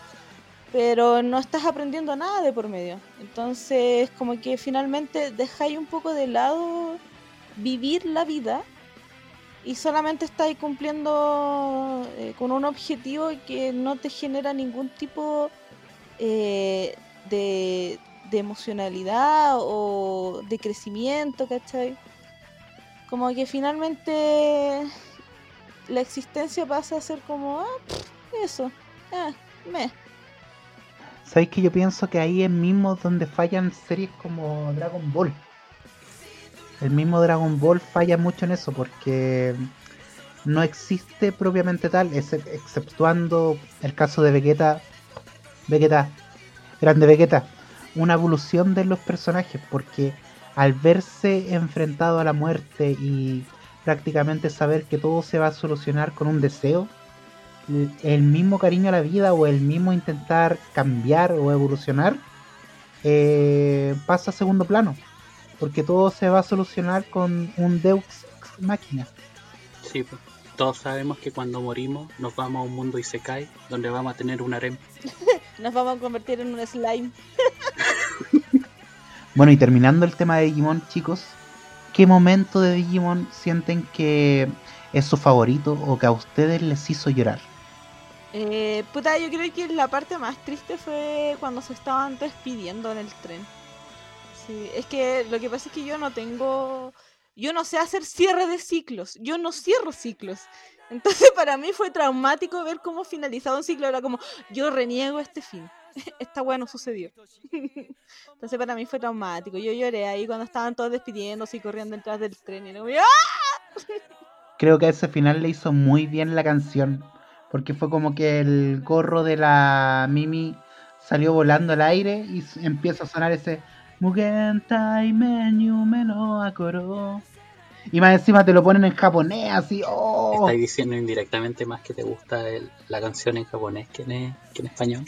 pero no estás aprendiendo nada de por medio. Entonces, como que finalmente dejáis un poco de lado vivir la vida y solamente estáis cumpliendo eh, con un objetivo que no te genera ningún tipo eh, de, de emocionalidad o de crecimiento, ¿cachai? como que finalmente la existencia pasa a ser como, ah, eso, ah, me. ¿Sabéis que yo pienso que ahí es mismo donde fallan series como Dragon Ball? El mismo Dragon Ball falla mucho en eso porque no existe propiamente tal, excep- exceptuando el caso de Vegeta, grande Vegeta, una evolución de los personajes porque al verse enfrentado a la muerte y prácticamente saber que todo se va a solucionar con un deseo, el mismo cariño a la vida o el mismo intentar cambiar o evolucionar eh, pasa a segundo plano. Porque todo se va a solucionar con un Deus máquina. Sí, pues, todos sabemos que cuando morimos nos vamos a un mundo Isekai donde vamos a tener un harem. Nos vamos a convertir en un slime. Bueno, y terminando el tema de Digimon, chicos, ¿qué momento de Digimon sienten que es su favorito o que a ustedes les hizo llorar? Eh, puta, yo creo que la parte más triste fue cuando se estaban despidiendo en el tren. Sí, es que lo que pasa es que yo no tengo. Yo no sé hacer cierre de ciclos. Yo no cierro ciclos. Entonces para mí fue traumático ver cómo finalizaba un ciclo. Era como, yo reniego este fin. Esta weá no sucedió. Entonces para mí fue traumático. Yo lloré ahí cuando estaban todos despidiéndose y corriendo detrás del tren. Y era ¡ah! Creo que a ese final le hizo muy bien la canción. Porque fue como que el gorro de la Mimi salió volando al aire y empieza a sonar ese Mugen Taime Nyume no Akoro. Y más encima te lo ponen en japonés, así, oh. Estáis diciendo indirectamente más que te gusta el- la canción en japonés que en, que en español.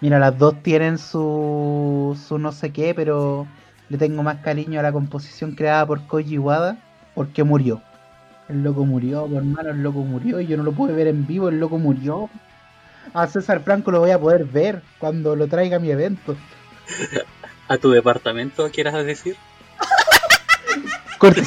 Mira, las dos tienen su, su no sé qué, pero le tengo más cariño a la composición creada por Koji Iwata porque murió. El loco murió, mi hermano, el loco murió y yo no lo pude ver en vivo, el loco murió. A César Franco lo voy a poder ver cuando lo traiga a mi evento. ¿A tu departamento quieras decir? Corte.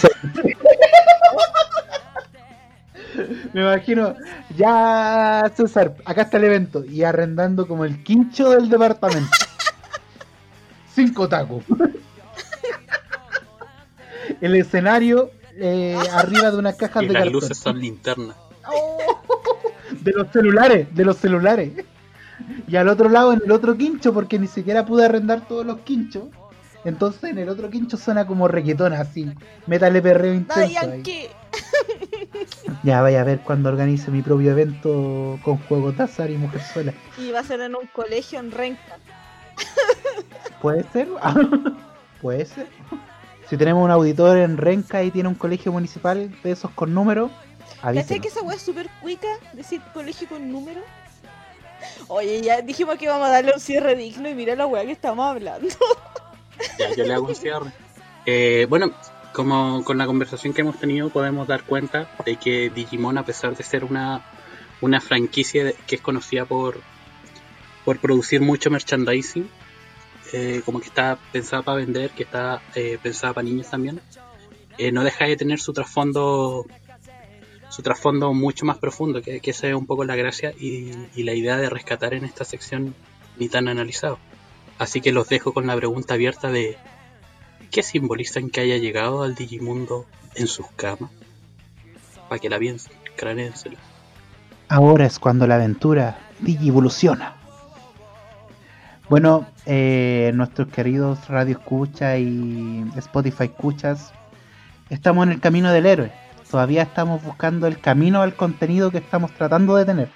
Me imagino, ya César, acá está el evento y arrendando como el quincho del departamento. Cinco tacos. El escenario eh, arriba de unas cajas Y de las cartón. luces son linternas. De los celulares, de los celulares. Y al otro lado, en el otro quincho, porque ni siquiera pude arrendar todos los quinchos. Entonces en el otro quincho suena como reggaetón así. Métale perreo intenso. ahí. Ya vaya a ver cuando organice mi propio evento con juegos de azar y mujerzuela. Y va a ser en un colegio en Renca. ¿Puede ser? Puede ser. Si tenemos un auditor en Renca y tiene un colegio municipal de esos con números, ¿Cachai avísenos. que esa weá es súper cuica? Decir colegio con número. Oye, ya dijimos que íbamos a darle un cierre digno y mira la weá que estamos hablando. Ya, yo le hago un cierre. Eh, bueno, como con la conversación que hemos tenido podemos dar cuenta de que Digimon, a pesar de ser una, una franquicia que es conocida por, por producir mucho merchandising, eh, como que está pensada para vender, que está eh, pensada para niños también, eh, no deja de tener su trasfondo su trasfondo mucho más profundo, que, esa es un poco la gracia y, la idea de rescatar en esta sección ni tan analizado. Así que los dejo con la pregunta abierta de ¿qué simbolizan que haya llegado al Digimundo en sus camas? Para que la piensen, cranéensela. Ahora es cuando la aventura evoluciona. Bueno, eh, nuestros queridos Radio Escucha y Spotify Escuchas, estamos en el camino del héroe. Todavía estamos buscando el camino al contenido que estamos tratando de tener.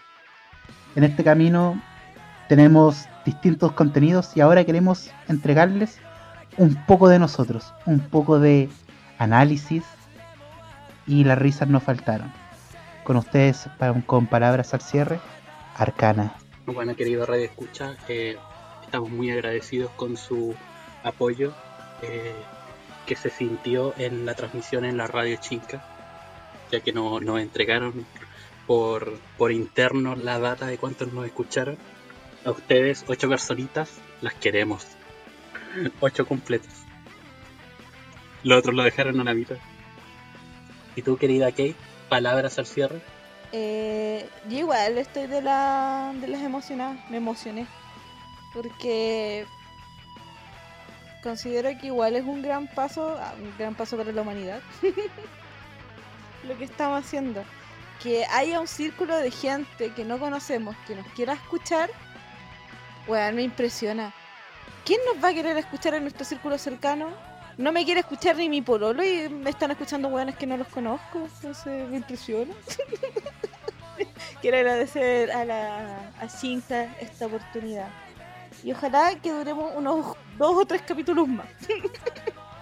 En este camino tenemos distintos contenidos y ahora queremos entregarles un poco de nosotros, un poco de análisis y las risas no faltaron. Con ustedes, con palabras al cierre, Arcana. Bueno, querido Radio Escucha, eh, estamos muy agradecidos con su apoyo eh, que se sintió en la transmisión en la Radio Chinca, ya que no- nos entregaron por, por interno la data de cuántos nos escucharon. A ustedes, ocho personitas, las queremos. Ocho completos. Los otros lo dejaron a la mitad. ¿Y tú, querida Kate, palabras al cierre? Eh, yo igual estoy de, la, de las emocionadas, me emocioné. Porque considero que igual es un gran paso, ah, un gran paso para la humanidad. Lo que estamos haciendo. Que haya un círculo de gente que no conocemos, que nos quiera escuchar, weón, me impresiona. ¿Quién nos va a querer escuchar en nuestro círculo cercano? No me quiere escuchar ni mi pololo y me están escuchando weones que no los conozco. Entonces me impresiona. Quiero agradecer a la Cinta esta oportunidad. Y ojalá que duremos unos dos o tres capítulos más.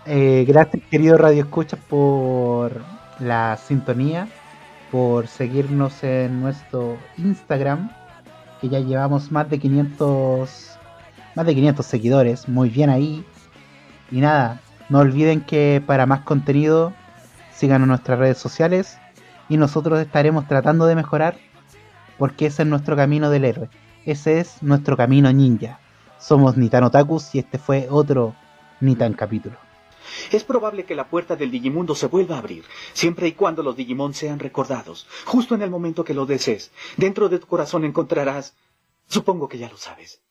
Eh, gracias, querido Radio Escuchas, por la sintonía, por seguirnos en nuestro Instagram, que ya llevamos más de 500, más de 500 seguidores, muy bien ahí. Y nada, no olviden que para más contenido sigan nuestras redes sociales y nosotros estaremos tratando de mejorar porque ese es nuestro camino del héroe. Ese es nuestro camino ninja. Somos Nitan Otakus y este fue otro Nitan capítulo. Es probable que la puerta del Digimundo se vuelva a abrir, siempre y cuando los Digimon sean recordados, justo en el momento que lo desees. Dentro de tu corazón encontrarás... Supongo que ya lo sabes.